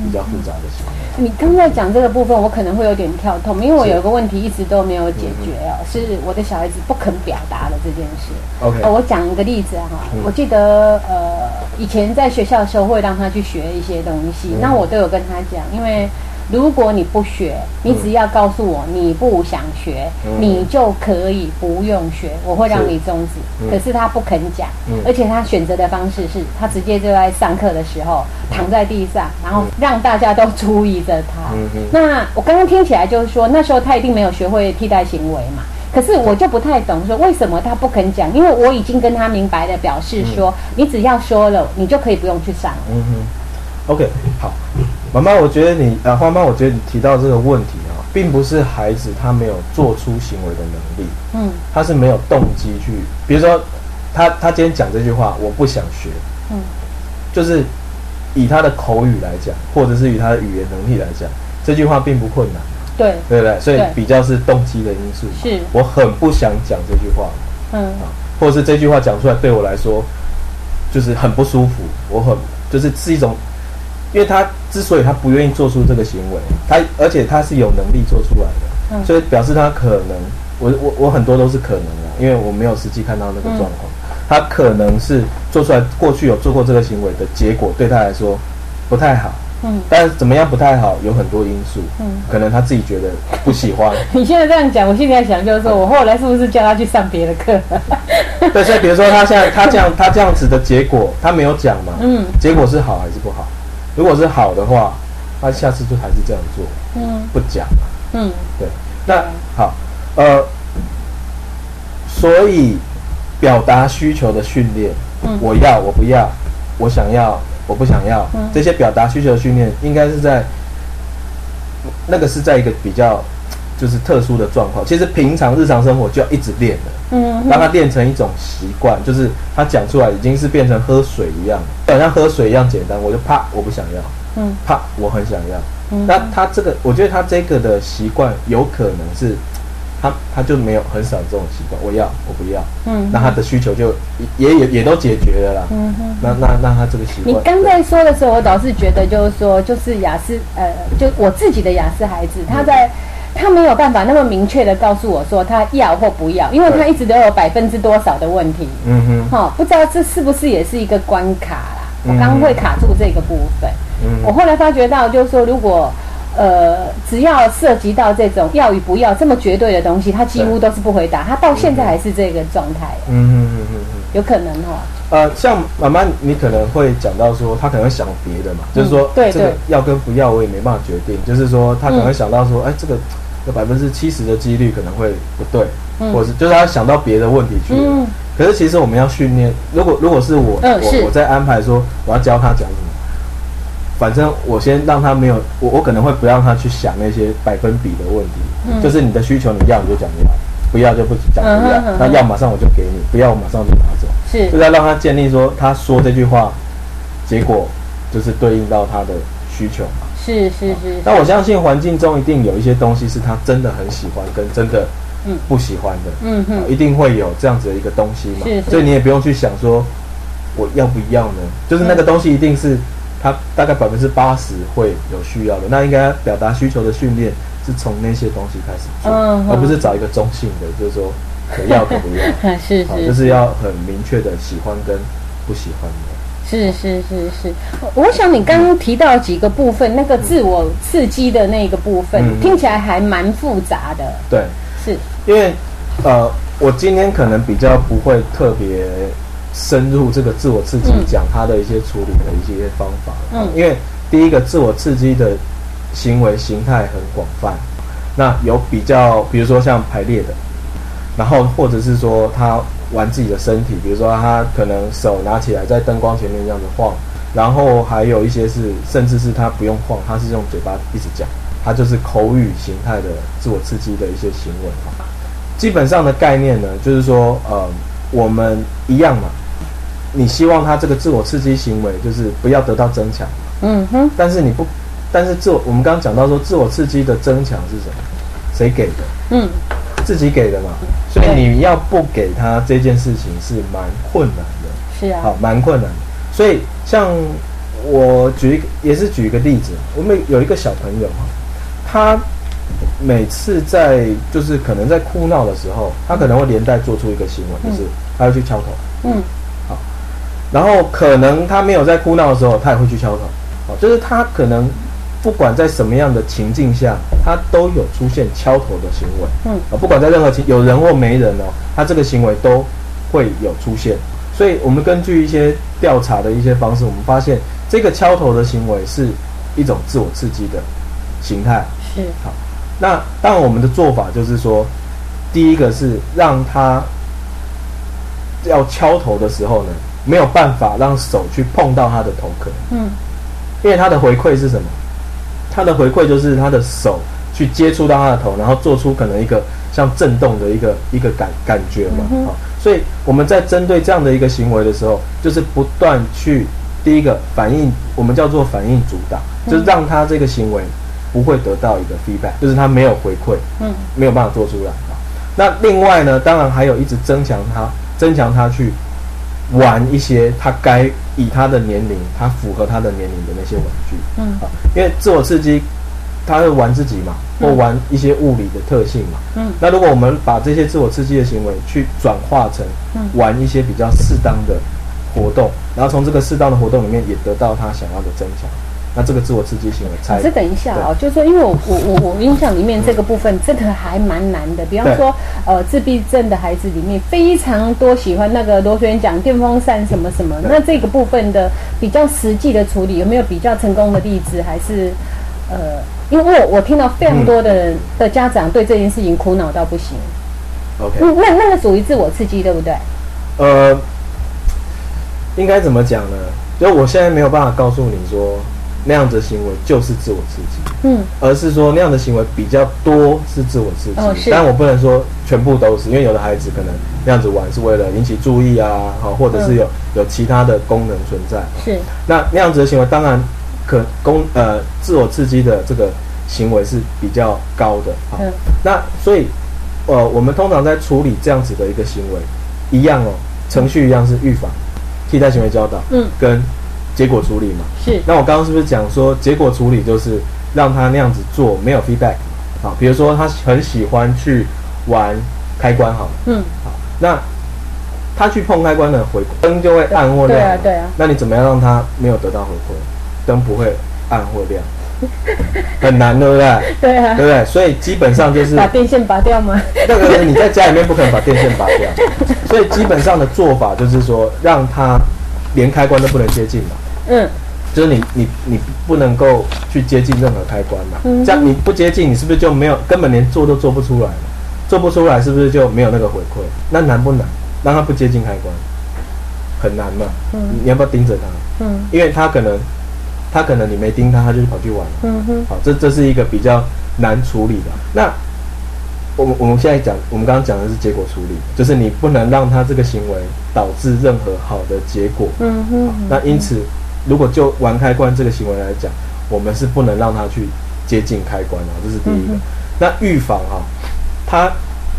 比较复杂的行为。你刚才讲这个部分，我可能会有点跳痛，因为我有一个问题一直都没有解决哦，是我的小孩子不肯表达的这件事。OK，呃我讲一个例子哈，嗯。我记得呃以前在学校的时候会让他去学一些东西，嗯。那我都有跟他讲，因为如果你不学，你只要告诉我你不想学，嗯你就可以不用学，我会让你终止。嗯可是他不肯讲，嗯而且他选择的方式是他直接就在上课的时候躺在地上，然后让大家都注意着他。嗯那我刚刚听起来就是说，那时候他一定没有学会替代行为嘛。可是我就不太懂，说为什么他不肯讲？因为我已经跟他明白的表示说，你只要说了，你就可以不用去上了。嗯哼，OK，好，妈妈，我觉得你啊，花妈，我觉得你提到这个问题啊，并不是孩子他没有做出行为的能力，嗯。他是没有动机去，比如说他他今天讲这句话，我不想学，嗯。就是以他的口语来讲，或者是以他的语言能力来讲，这句话并不困难，对，对不对？所以比较是动机的因素嘛。是。我很不想讲这句话嗯。啊，或者是这句话讲出来对我来说就是很不舒服，我很就是是一种，因为他之所以他不愿意做出这个行为，他而且他是有能力做出来的，嗯。所以表示他可能，我我我很多都是可能啊，因为我没有实际看到那个状况，他可能是做出来过去有做过这个行为的结果对他来说不太好，嗯。但是怎么样不太好有很多因素，嗯。可能他自己觉得不喜欢，[LAUGHS] 你现在这样讲，我现在想就是说我后来是不是叫他去上别的课？对，所以比如说他现在他这样他这样子的结果，他没有讲嘛，嗯。结果是好还是不好？如果是好的话，他下次就还是这样做，嗯。不讲了。嗯。对，那好，呃，所以表达需求的训练，嗯。我要，我不要，我想要，我不想要，嗯。这些表达需求的训练，应该是在那个是在一个比较就是特殊的状况，其实平常日常生活就要一直练的，嗯让他练成一种习惯，就是他讲出来已经是变成喝水一样，就好像喝水一样简单。我就怕我不想要，嗯怕我很想要。嗯那他这个，我觉得他这个的习惯有可能是，他他就没有很少这种习惯，我要我不要，嗯那他的需求就也也也都解决了啦。嗯哼。那那那他这个习惯，你刚才说的时候，我倒是觉得就是说，就是雅思，呃，就我自己的雅思孩子，他在他没有办法那么明确的告诉我说他要或不要，因为他一直都有百分之多少的问题，嗯哼，哈、不知道这是不是也是一个关卡啦？我嗯刚刚会卡住这个部分，嗯我后来发觉到就是说，如果呃只要涉及到这种要与不要这么绝对的东西，他几乎都是不回答，他到现在还是这个状态，嗯哼嗯哼嗯哼。有可能哦。呃，像妈妈你可能会讲到说，他可能会想别的嘛，就是说这个要跟不要我也没办法决定，就是说他可能会想到说，哎、这个有百分之七十的几率可能会不对，嗯。或者是就是他想到别的问题去了。嗯。可是其实我们要训练，如果如果是我，我我在安排说我要教他讲什么，反正我先让他没有，我我可能会不让他去想那些百分比的问题，嗯。就是你的需求你要你就讲要，不要就不讲不要，那要马上我就给你，不要我马上就拿走。是。就是要让他建立说，他说这句话，结果就是对应到他的需求嘛。是是是，那我相信环境中一定有一些东西是他真的很喜欢，跟真的嗯。不喜欢的，嗯一定会有这样子的一个东西嘛。是是。所以你也不用去想说我要不要呢，就是那个东西一定是他大概百分之八十会有需要的，那应该表达需求的训练是从那些东西开始做，嗯而不是找一个中性的，就是说可要可不要。[LAUGHS] 是好，是就是要很明确的喜欢跟不喜欢的。是是是是，我想你刚刚提到几个部分，那个自我刺激的那个部分，嗯听起来还蛮复杂的。对，是，因为呃，我今天可能比较不会特别深入这个自我刺激嗯，讲它的一些处理的一些方法。嗯因为第一个自我刺激的行为形态很广泛，那有比较，比如说像排列的，然后或者是说他玩自己的身体，比如说他可能手拿起来在灯光前面这样子晃，然后还有一些是甚至是他不用晃，他是用嘴巴一直讲，他就是口语形态的自我刺激的一些行为。基本上的概念呢，就是说呃，我们一样嘛，你希望他这个自我刺激行为就是不要得到增强，嗯哼，但是你不，但是自我我们刚刚讲到说自我刺激的增强是什么？谁给的？嗯。自己给的嘛，所以你要不给他这件事情是蛮困难的，是啊，好，蛮困难的。所以像我举一个，也是举一个例子，我们有一个小朋友哈，他每次在就是可能在哭闹的时候，他可能会连带做出一个行为，就是他要去敲头，嗯。好。然后可能他没有在哭闹的时候，他也会去敲头，好，就是他可能不管在什么样的情境下，他都有出现敲头的行为。嗯啊，不管在任何情有人或没人哦，他这个行为都会有出现。所以我们根据一些调查的一些方式，我们发现这个敲头的行为是一种自我刺激的形态。是好，那当然，我们的做法就是说，第一个是让他要敲头的时候呢，没有办法让手去碰到他的头壳，嗯因为他的回馈是什么？他的回馈就是他的手去接触到他的头，然后做出可能一个像震动的一个一个感感觉嘛。嗯哼好，所以我们在针对这样的一个行为的时候，就是不断去第一个反应，我们叫做反应阻挡，嗯就是让他这个行为不会得到一个 feedback，就是他没有回馈，嗯没有办法做出来啊。那另外呢，当然还有一直增强他，增强他去玩一些他该以他的年龄，他符合他的年龄的那些玩具。嗯。啊，因为自我刺激，他会玩自己嘛，或嗯玩一些物理的特性嘛。嗯。那如果我们把这些自我刺激的行为去转化成嗯。玩一些比较适当的活动，然后从这个适当的活动里面也得到他想要的增强，那这个自我刺激行为才可是等一下哦，就是说，因为我我我我印象里面这个部分真的还蛮难的。比方说，呃，自闭症的孩子里面非常多喜欢那个螺旋桨电风扇什么什么，那这个部分的比较实际的处理有没有比较成功的例子？还是呃，因为我我听到非常多的人、的家长对这件事情苦恼到不行。OK。嗯，那那个属于自我刺激，对不对？呃，应该怎么讲呢？就我现在没有办法告诉你说那样子的行为就是自我刺激，嗯，而是说那样的行为比较多是自我刺激。但我不能说全部都是，因为有的孩子可能那样子玩是为了引起注意啊，好，或者是有、有其他的功能存在。是，那那样子的行为，当然可功呃自我刺激的这个行为是比较高的。好，嗯那所以呃我们通常在处理这样子的一个行为，一样哦，程序一样是预防、替代行为教导，嗯跟结果处理嘛。是，那我刚刚是不是讲说结果处理就是让他那样子做没有 feedback 啊？比如说他很喜欢去玩开关好了，嗯，好，那他去碰开关的回灯就会暗或亮，对啊对啊那你怎么样让他没有得到回馈？灯不会暗或亮，[LAUGHS] 很难，对不对？对啊对，不对？所以基本上就是把电线拔掉吗？那个你在家里面不可能把电线拔掉，所以基本上的做法就是说让他连开关都不能接近嘛。嗯，就是你你你不能够去接近任何开关嘛，嗯这样你不接近，你是不是就没有根本连做都做不出来嘛？做不出来是不是就没有那个回馈？那难不难？让他不接近开关，很难嘛。嗯你你要不要盯着他？嗯因为他可能他可能你没盯他，他就跑去玩了。嗯哼，好，这这是一个比较难处理的。那我们我们现在讲，我们刚刚讲的是结果处理，就是你不能让他这个行为导致任何好的结果。嗯哼好，那因此，如果就玩开关这个行为来讲，我们是不能让他去接近开关啊，这是第一个。嗯那预防哈、他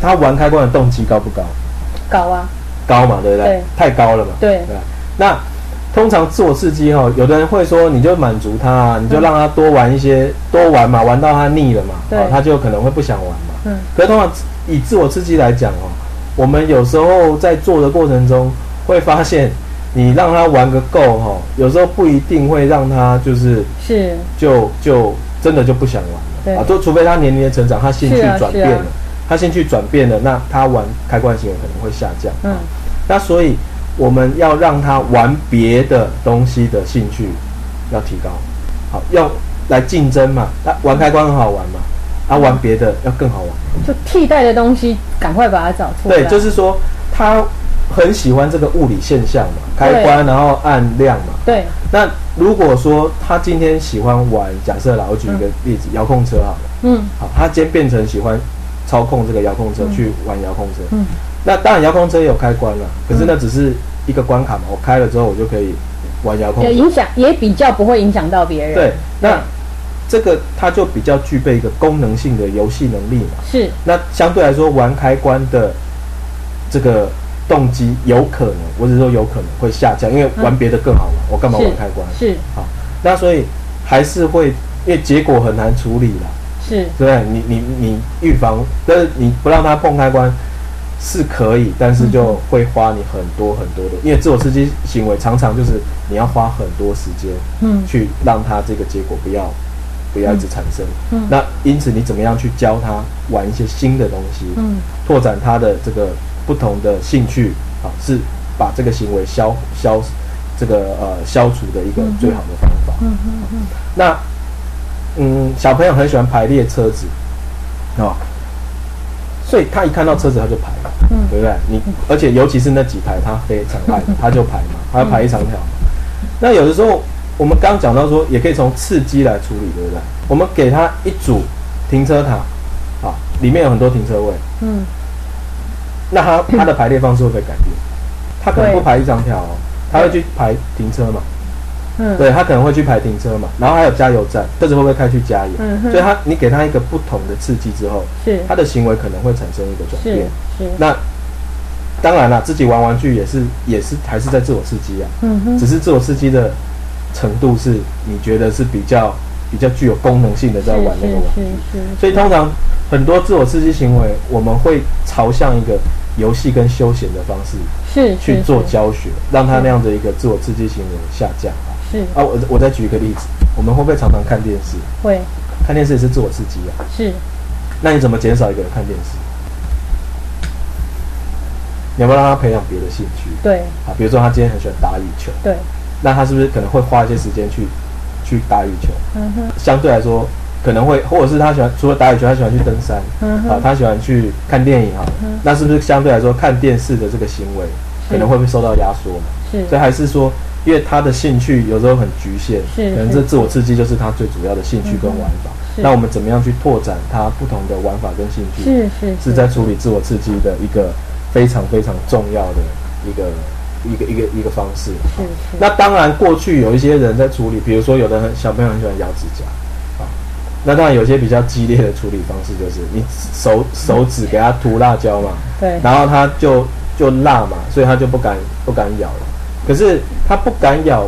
他玩开关的动机高不高？高啊，高嘛，对不对？对太高了嘛。对对那通常自我刺激哈、有的人会说，你就满足他啊，你就让他多玩一些，多玩嘛，玩到他腻了嘛，对哦，他就可能会不想玩嘛。嗯可是通常以自我刺激来讲哦，我们有时候在做的过程中会发现，你让他玩个够哈、有时候不一定会让他就是是，就就真的就不想玩了对啊，就除非他年龄的成长，他兴趣转变了，他兴趣转变了，那他玩开关行为可能会下降。嗯那所以我们要让他玩别的东西的兴趣要提高，好，要来竞争嘛。他玩开关很好玩嘛，他、玩别的要更好玩。就替代的东西，赶快把它找出来。对，就是说他很喜欢这个物理现象嘛，开关然后按亮嘛。对，那如果说他今天喜欢玩，假设啦，我举一个例子，遥控车好了，嗯。好，他今天变成喜欢操控这个遥控车、嗯。去玩遥控车，嗯。那当然遥控车也有开关了，可是那只是一个关卡嘛，我开了之后我就可以玩遥控车。也影响，也比较不会影响到别人。对，那这个它就比较具备一个功能性的游戏能力嘛。是，那相对来说，玩开关的这个动机有可能，我只是说有可能会下降，因为玩别的更好玩，我干嘛玩开关？是好，那所以还是会，因为结果很难处理啦，是，对？你你你预防，但是你不让他碰开关是可以，但是就会花你很多很多的，因为自我刺激行为常常就是你要花很多时间嗯去让他这个结果不要不要一直产生。嗯那因此你怎么样去教他玩一些新的东西，嗯拓展他的这个不同的兴趣，啊，是把这个行为消消这个呃消除的一个最好的方法。嗯嗯嗯，那嗯，小朋友很喜欢排列车子，哦，所以他一看到车子他就排，嗯对不对？你而且尤其是那几排他非常爱的，[LAUGHS] 他就排嘛，他要排一长条嘛。那有的时候我们刚刚讲到说，也可以从刺激来处理，对不对？我们给他一组停车塔，啊，里面有很多停车位，嗯那他他的排列方式会不会改变？他可能不排一张票哦，他会去排停车嘛，嗯，对他可能会去排停车嘛，然后还有加油站，车子会不会开去加油？嗯哼。所以他你给他一个不同的刺激之后，是。他的行为可能会产生一个转变。是，那当然了，自己玩玩具也是也是还是在自我刺激啊，嗯哼。只是自我刺激的程度是你觉得是比较比较具有功能性的在玩那个玩具。所以通常很多自我刺激行为，我们会朝向一个游戏跟休闲的方式是去做教学，让他那样的一个自我刺激行为下降啊。是啊，我我再举一个例子，我们会不会常常看电视？会看电视也是自我刺激啊。是那你怎么减少一个人看电视？你要不要让他培养别的兴趣？对啊，比如说他今天很喜欢打羽球，对，那他是不是可能会花一些时间去去打羽球？嗯哼相对来说，可能会，或者是他喜欢除了打羽球，他喜欢去登山，嗯啊，他喜欢去看电影啊，嗯那是不是相对来说看电视的这个行为可能会被受到压缩嘛？是。所以还是说因为他的兴趣有时候很局限，可能这自我刺激就是他最主要的兴趣跟玩法。是。那我们怎么样去拓展他不同的玩法跟兴趣？是是是。在处理自我刺激的一个非常非常重要的一个一个一个一个方式。是是。那当然，过去有一些人在处理，比如说有的很小朋友很喜欢咬指甲。啊，那当然有些比较激烈的处理方式就是你手手指给它涂辣椒嘛，对然后它就就辣嘛，所以它就不敢不敢咬了。可是它不敢咬，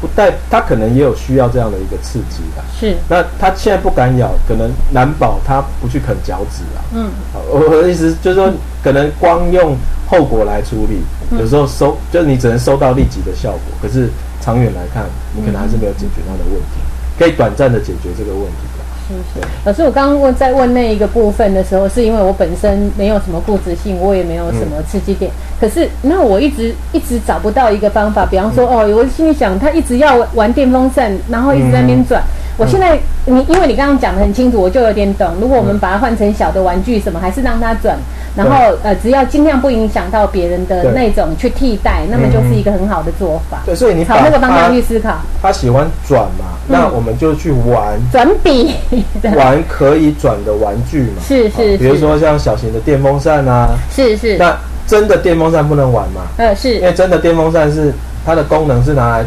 不代它可能也有需要这样的一个刺激吧。是那它现在不敢咬，可能难保它不去啃脚趾啊。嗯我我的意思就是说，可能光用后果来处理，嗯有时候收就是你只能收到立即的效果，可是长远来看，你可能还是没有解决它的问题，可以短暂的解决这个问题的。是是。老师，我刚刚问在问那一个部分的时候，是因为我本身没有什么固执性，我也没有什么刺激点。可是那我一直一直找不到一个方法，比方说，哦，我心里想他一直要玩电风扇，然后一直在那边转。我现在你因为你刚刚讲的很清楚，我就有点懂。如果我们把它换成小的玩具什么，还是让它转，然后呃，只要尽量不影响到别人的那种去替代，那么就是一个很好的做法。对，所以你把朝那个方向他去思考，他喜欢转嘛，那我们就去玩转笔。[LAUGHS] 玩可以转的玩具嘛。是是是比如说像小型的电风扇啊，是是，那真的电风扇不能玩嘛，呃是因为真的电风扇是它的功能是拿来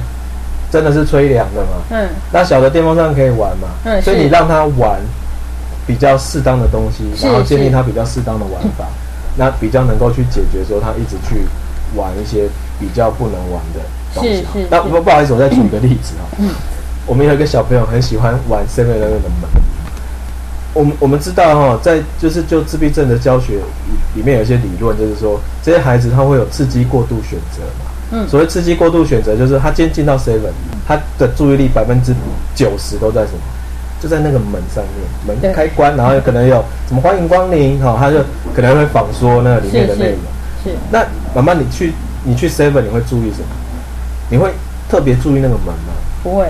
真的是吹凉的嘛。嗯那小的电风扇可以玩嘛？嗯所以你让他玩比较适当的东西，然后建立他比较适当的玩法，那比较能够去解决说他一直去玩一些比较不能玩的东西是是。那是不不好意思，我再举一个例子啊。我们有一个小朋友很喜欢玩 Seven Eleven 的门。我们我们知道哈、在就是就自闭症的教学里里面有一些理论，就是说这些孩子他会有刺激过度选择嘛。嗯所谓刺激过度选择，就是他今天进到 Seven，他的注意力百分之九十都在什么？就在那个门上面，对门开关，然后有可能有什么欢迎光临，哈、他就可能会仿说那个里面的内容。是那妈妈，你去你去 Seven，你会注意什么？你会特别注意那个门吗？不会，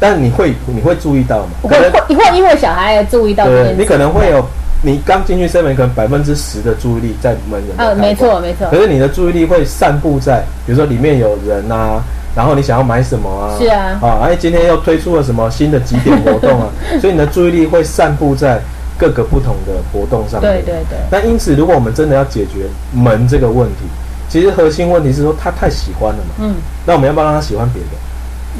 但你会你会注意到吗？不会会会因为小孩而注意到对你可能会有，你刚进去 seven 可能百分之十的注意力在门人的呃，开关没错没错可，是你的注意力会散布在，比如说里面有人啊，然后你想要买什么啊？是啊啊，哎，今天又推出了什么新的几点活动啊？[LAUGHS] 所以你的注意力会散布在各个不同的活动上面。对对对，那因此，如果我们真的要解决门这个问题，其实核心问题是说他太喜欢了嘛。嗯，那我们要不要让他喜欢别的？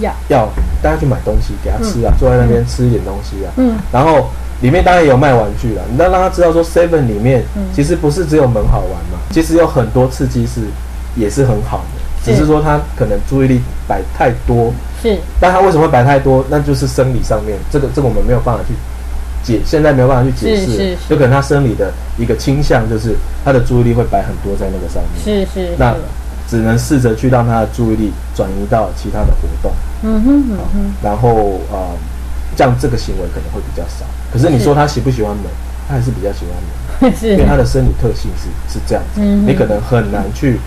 要要大家去买东西给他吃啊，坐在那边吃一点东西啊。嗯，然后里面当然也有卖玩具了，你要让他知道说 Seven 里面嗯其实不是只有门好玩嘛，其实有很多刺激是也是很好的，是只是说他可能注意力摆太多，是。但他为什么会摆太多？那就是生理上面，这个这个我们没有办法去解，现在没有办法去解释。有可能他生理的一个倾向就是他的注意力会摆很多在那个上面，是是那，只能试着去让他的注意力转移到其他的活动。嗯哼嗯哼，然后呃，这样这个行为可能会比较少。可是你说他喜不喜欢门，他还是比较喜欢门，[LAUGHS] 是。因为他的生理特性是是这样子，嗯你可能很难去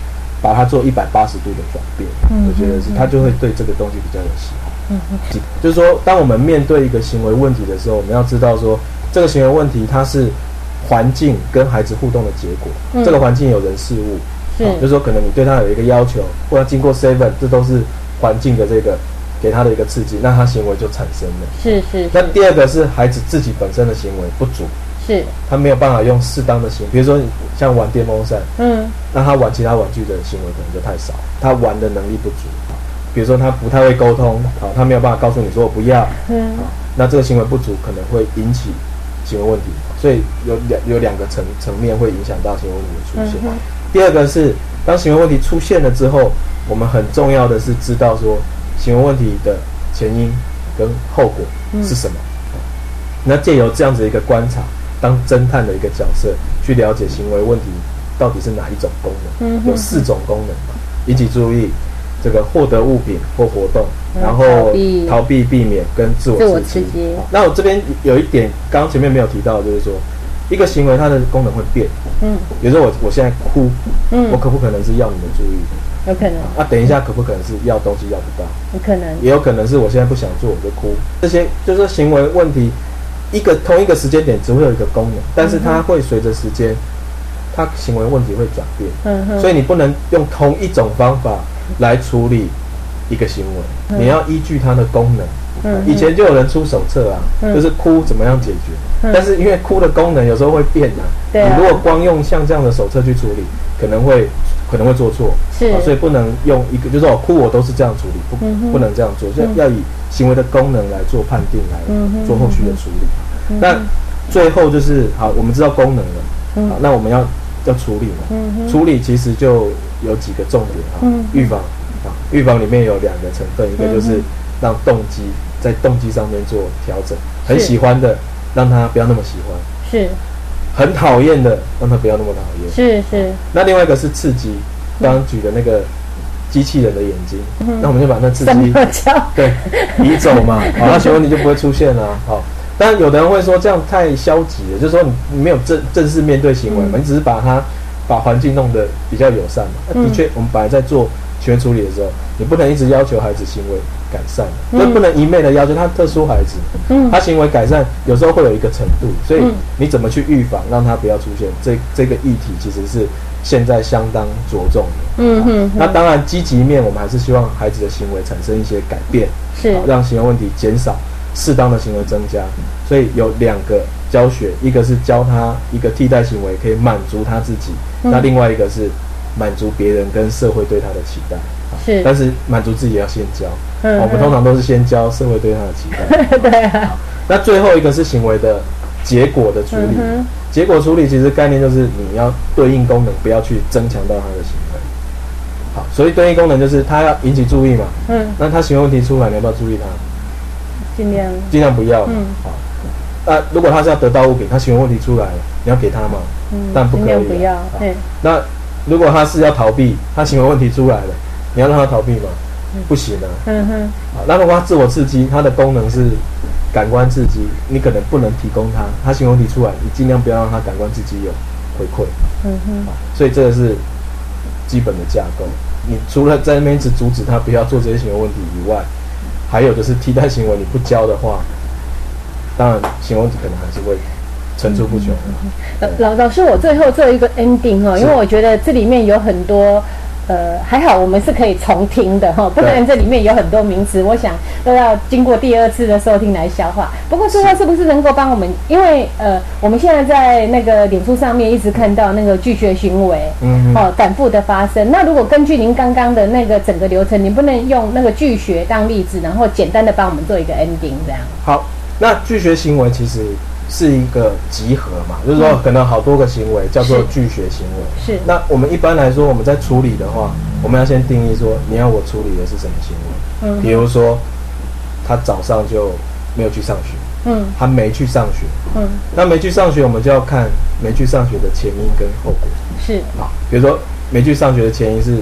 把它做一百八十度的转变。嗯我觉得是他就会对这个东西比较有喜好。嗯嗯就是说，当我们面对一个行为问题的时候，我们要知道说，这个行为问题它是环境跟孩子互动的结果。嗯这个环境有人事物，是啊就是说可能你对他有一个要求，或者经过 seven，这都是环境的这个给他的一个刺激，那他行为就产生了。是是那第二个是孩子自己本身的行为不足，是，他没有办法用适当的行为，比如说像玩电风扇，嗯那他玩其他玩具的行为可能就太少，他玩的能力不足。比如说他不太会沟通，好，他没有办法告诉你说我不要，嗯啊，那这个行为不足可能会引起行为问题，所以有两有两个层层面会影响到行为问题的出现。嗯第二个是当行为问题出现了之后，我们很重要的是知道说行为问题的前因跟后果是什么。啊那借由这样子一个观察，当侦探的一个角色，去了解行为问题到底是哪一种功能。嗯有四种功能嘛，引起注意，这个获得物品或活动，嗯然后逃避避、免跟自我刺激。刺激那我这边有一点，刚刚前面没有提到，就是说，一个行为它的功能会变。嗯比如说我我现在哭，嗯我可不可能是要你的注意？有可能啊，等一下可不可能是要东西要不到？有可能也有可能是我现在不想做我就哭。这些就是说行为问题，一个同一个时间点只会有一个功能，但是它会随着时间，它行为问题会转变。所以你不能用同一种方法来处理一个行为，你要依据它的功能。嗯以前就有人出手册啊，嗯就是哭怎么样解决。嗯但是因为哭的功能有时候会变啊你如果光用像这样的手册去处理，可能会可能会做错。是。啊所以不能用一个，就是我哭我都是这样处理，不、嗯不能这样做，就要以行为的功能来做判定，来做后续的处理。嗯那最后就是好，我们知道功能了，嗯。好，那我们要要处理嘛。嗯处理其实就有几个重点啊嗯，预防啊，预防里面有两个成分，一个就是嗯让动机在动机上面做调整，很喜欢的让他不要那么喜欢，是很讨厌的让他不要那么讨厌。是是，那另外一个是刺激，刚刚举的那个机器人的眼睛，嗯那我们就把那刺激？对移走嘛，好，[LAUGHS] 那行为问题就不会出现了。好，当然有的人会说这样太消极了，就是说你你没有正正式面对行为嘛，嗯你只是把它把环境弄得比较友善嘛。的确，我们本来在做行为处理的时候，你不能一直要求孩子行为改善，嗯。就不能一昧的要求他特殊孩子，嗯。他行为改善有时候会有一个程度，所以嗯。你怎么去预防让他不要出现这这个议题，其实是现在相当着重的。嗯哼那当然，积极面我们还是希望孩子的行为产生一些改变，是。好让行为问题减少，适当的行为增加。所以有两个教学，一个是教他一个替代行为可以满足他自己，嗯。那另外一个是满足别人跟社会对他的期待。是但是满足自己要先教，嗯我们通常都是先教社会对他的期待。[LAUGHS] 对啊，那最后一个是行为的结果的处理。嗯结果处理其实概念就是你要对应功能，不要去增强到他的行为。好，所以对应功能就是他要引起注意嘛。嗯，那他行为问题出来，你要不要注意他？尽量尽量不要。嗯好。那如果他是要得到物品，他行为问题出来了，你要给他吗？嗯但不可以不要，对，那如果他是要逃避，他行为问题出来了，你要让他逃避吗？不行啊。嗯哼，啊，那如果他自我刺激，它的功能是感官刺激，你可能不能提供他，他行为问题出来，你尽量不要让他感官刺激有回馈。嗯哼，啊所以这个是基本的架构。你除了在那边一直阻止他不要做这些行为问题以外，还有就是替代行为，你不教的话，当然行为问题可能还是会层出不穷老老师，我最后做一个 ending 哈，因为我觉得这里面有很多。呃，还好我们是可以重听的哈，不然这里面有很多名词，我想都要经过第二次的收听来消化。不过最后是不是能够帮我们？因为呃，我们现在在那个脸书上面一直看到那个拒绝行为，嗯哦，反复的发生。那如果根据您刚刚的那个整个流程，您不能用那个拒绝当例子，然后简单的帮我们做一个 ending 这样？好，那拒绝行为其实是一个集合嘛，就是说可能好多个行为叫做拒绝行为。是。那我们一般来说，我们在处理的话，我们要先定义说你要我处理的是什么行为。嗯。比如说，他早上就没有去上学，嗯。他没去上学，嗯，那没去上学，我们就要看没去上学的前因跟后果。是。好，比如说没去上学的前因是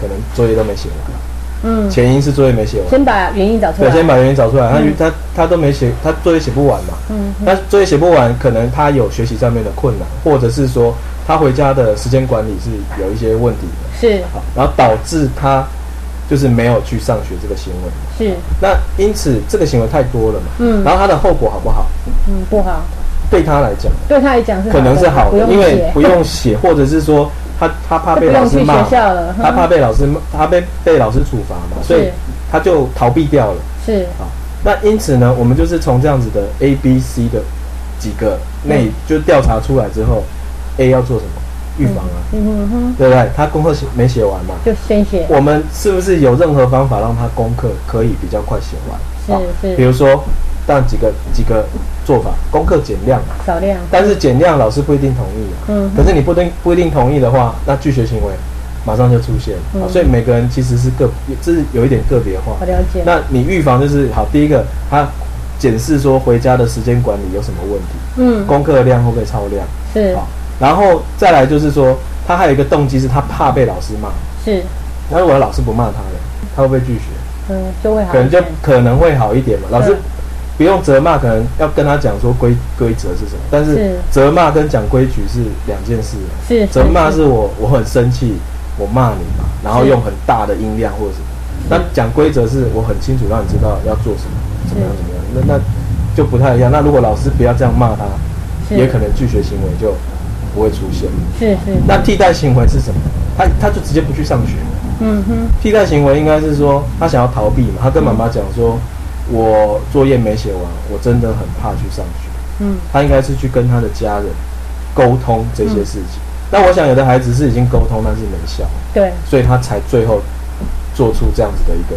可能作业都没写完，嗯，前因是作业没写完。先把原因找出来对，来。先把原因找出来。他嗯他他都没写，他作业写不完嘛。嗯他作业写不完，可能他有学习上面的困难，或者是说他回家的时间管理是有一些问题的。是好，然后导致他就是没有去上学这个行为。是那因此这个行为太多了嘛。嗯然后他的后果好不好？嗯不好，对他来讲，对他来讲是可能是好的，因为不用写，或者是说他他怕被老师骂他怕被老师骂他被被老师处罚嘛，所以他就逃避掉了。是啊，那因此呢，我们就是从这样子的 A、B、C 的几个内，嗯就调查出来之后，A 要做什么？预防啊，嗯哼哼，对不对？他功课写没写完嘛？就先写，我们是不是有任何方法让他功课可以比较快写完？好是是比如说，当然几个几个做法，功课减量，少量，但是减量老师不一定同意啊。嗯可是你不定不一定同意的话，那拒绝行为马上就出现。嗯好所以每个人其实是个，这是有一点个别化我。了解，那你预防就是好，第一个他检视说回家的时间管理有什么问题，嗯功课量会不会超量？是好，然后再来就是说，他还有一个动机是他怕被老师骂。是那如果老师不骂他了，他会不会拒绝？嗯就会好可能就，可能会好一点嘛。老师嗯不用责骂，可能要跟他讲说规规则是什么，但是是责骂跟讲规矩是两件事啊。是责骂是我我很生气，我骂你嘛，然后用很大的音量或者什么。那讲规则是我很清楚让你知道要做什么，怎么样怎么样，那那就不太一样。那如果老师不要这样骂他，也可能拒绝行为就不会出现。是是那替代行为是什么？他他就直接不去上学，嗯哼，替代行为应该是说他想要逃避嘛，他跟妈妈讲说，我作业没写完，我真的很怕去上学。嗯他应该是去跟他的家人沟通这些事情。那我想有的孩子是已经沟通，但是没效，对，所以他才最后做出这样子的一个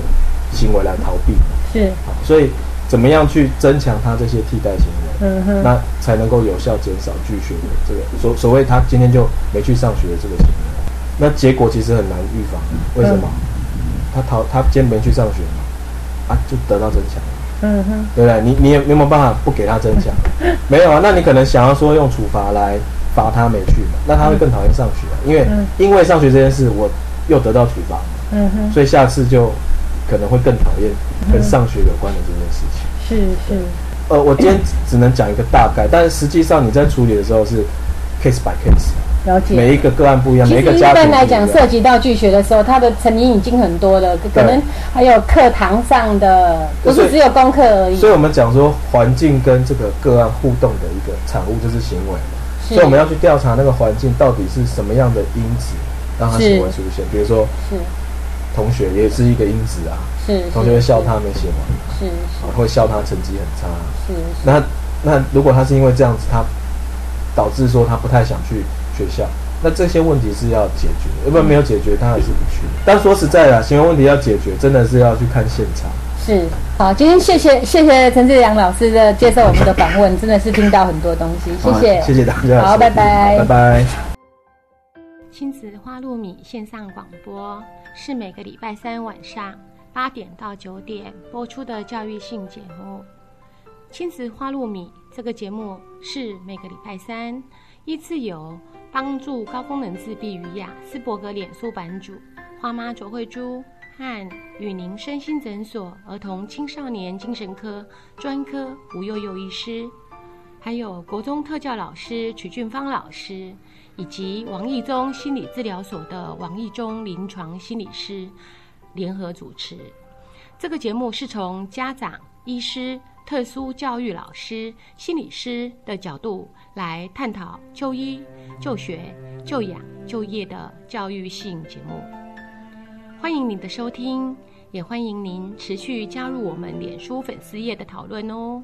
行为来逃避。是，所以怎么样去增强他这些替代行为？嗯哼，那才能够有效减少拒绝的这个所所谓他今天就没去上学的这个行为。那结果其实很难预防，为什么？他逃他今天没去上学嘛，啊，就得到真相了。嗯哼，对不对？你你有没有办法不给他真相？[LAUGHS] 没有啊，那你可能想要说用处罚来罚他没去嘛，那他会更讨厌上学啊、因为、嗯因为上学这件事，我又得到处罚嘛，嗯哼，所以下次就可能会更讨厌跟上学有关的这件事情。是是，呃，我今天只能讲一个大概，但是实际上你在处理的时候是 case by case，了解。每一个个案不一样，每一个家庭般来讲，涉及到拒学的时候，他的成因已经很多了，可能还有课堂上的，不是只有功课而已。所以我们讲说环境跟这个个案互动的一个产物就是行为嘛，所以我们要去调查那个环境到底是什么样的因子让他行为出现，比如说是。同学也是一个因子啊，是，同学会笑他没写完，是啊会笑他成绩很差，是是。那那如果他是因为这样子，他导致说他不太想去学校，那这些问题是要解决，要不然没有解决，他还是不去。但说实在的，行为问题要解决，真的是要去看现场。是。好，今天谢谢谢谢陈志良老师的接受我们的访问，真的是听到很多东西，谢谢好谢谢大家。好拜拜拜拜。亲子花露米线上广播是每个礼拜三晚上八点到九点播出的教育性节目。亲子花露米这个节目是每个礼拜三依次由帮助高功能自闭与雅斯伯格脸书版主花妈卓慧珠和与您身心诊所儿童青少年精神科专科吴幼幼医师，还有国中特教老师曲俊芳老师。以及王义中心理治疗所的王义中临床心理师联合主持。这个节目是从家长、医师、特殊教育老师、心理师的角度来探讨就医、就学、就养、就业的教育性节目。欢迎您的收听，也欢迎您持续加入我们脸书粉丝页的讨论哦。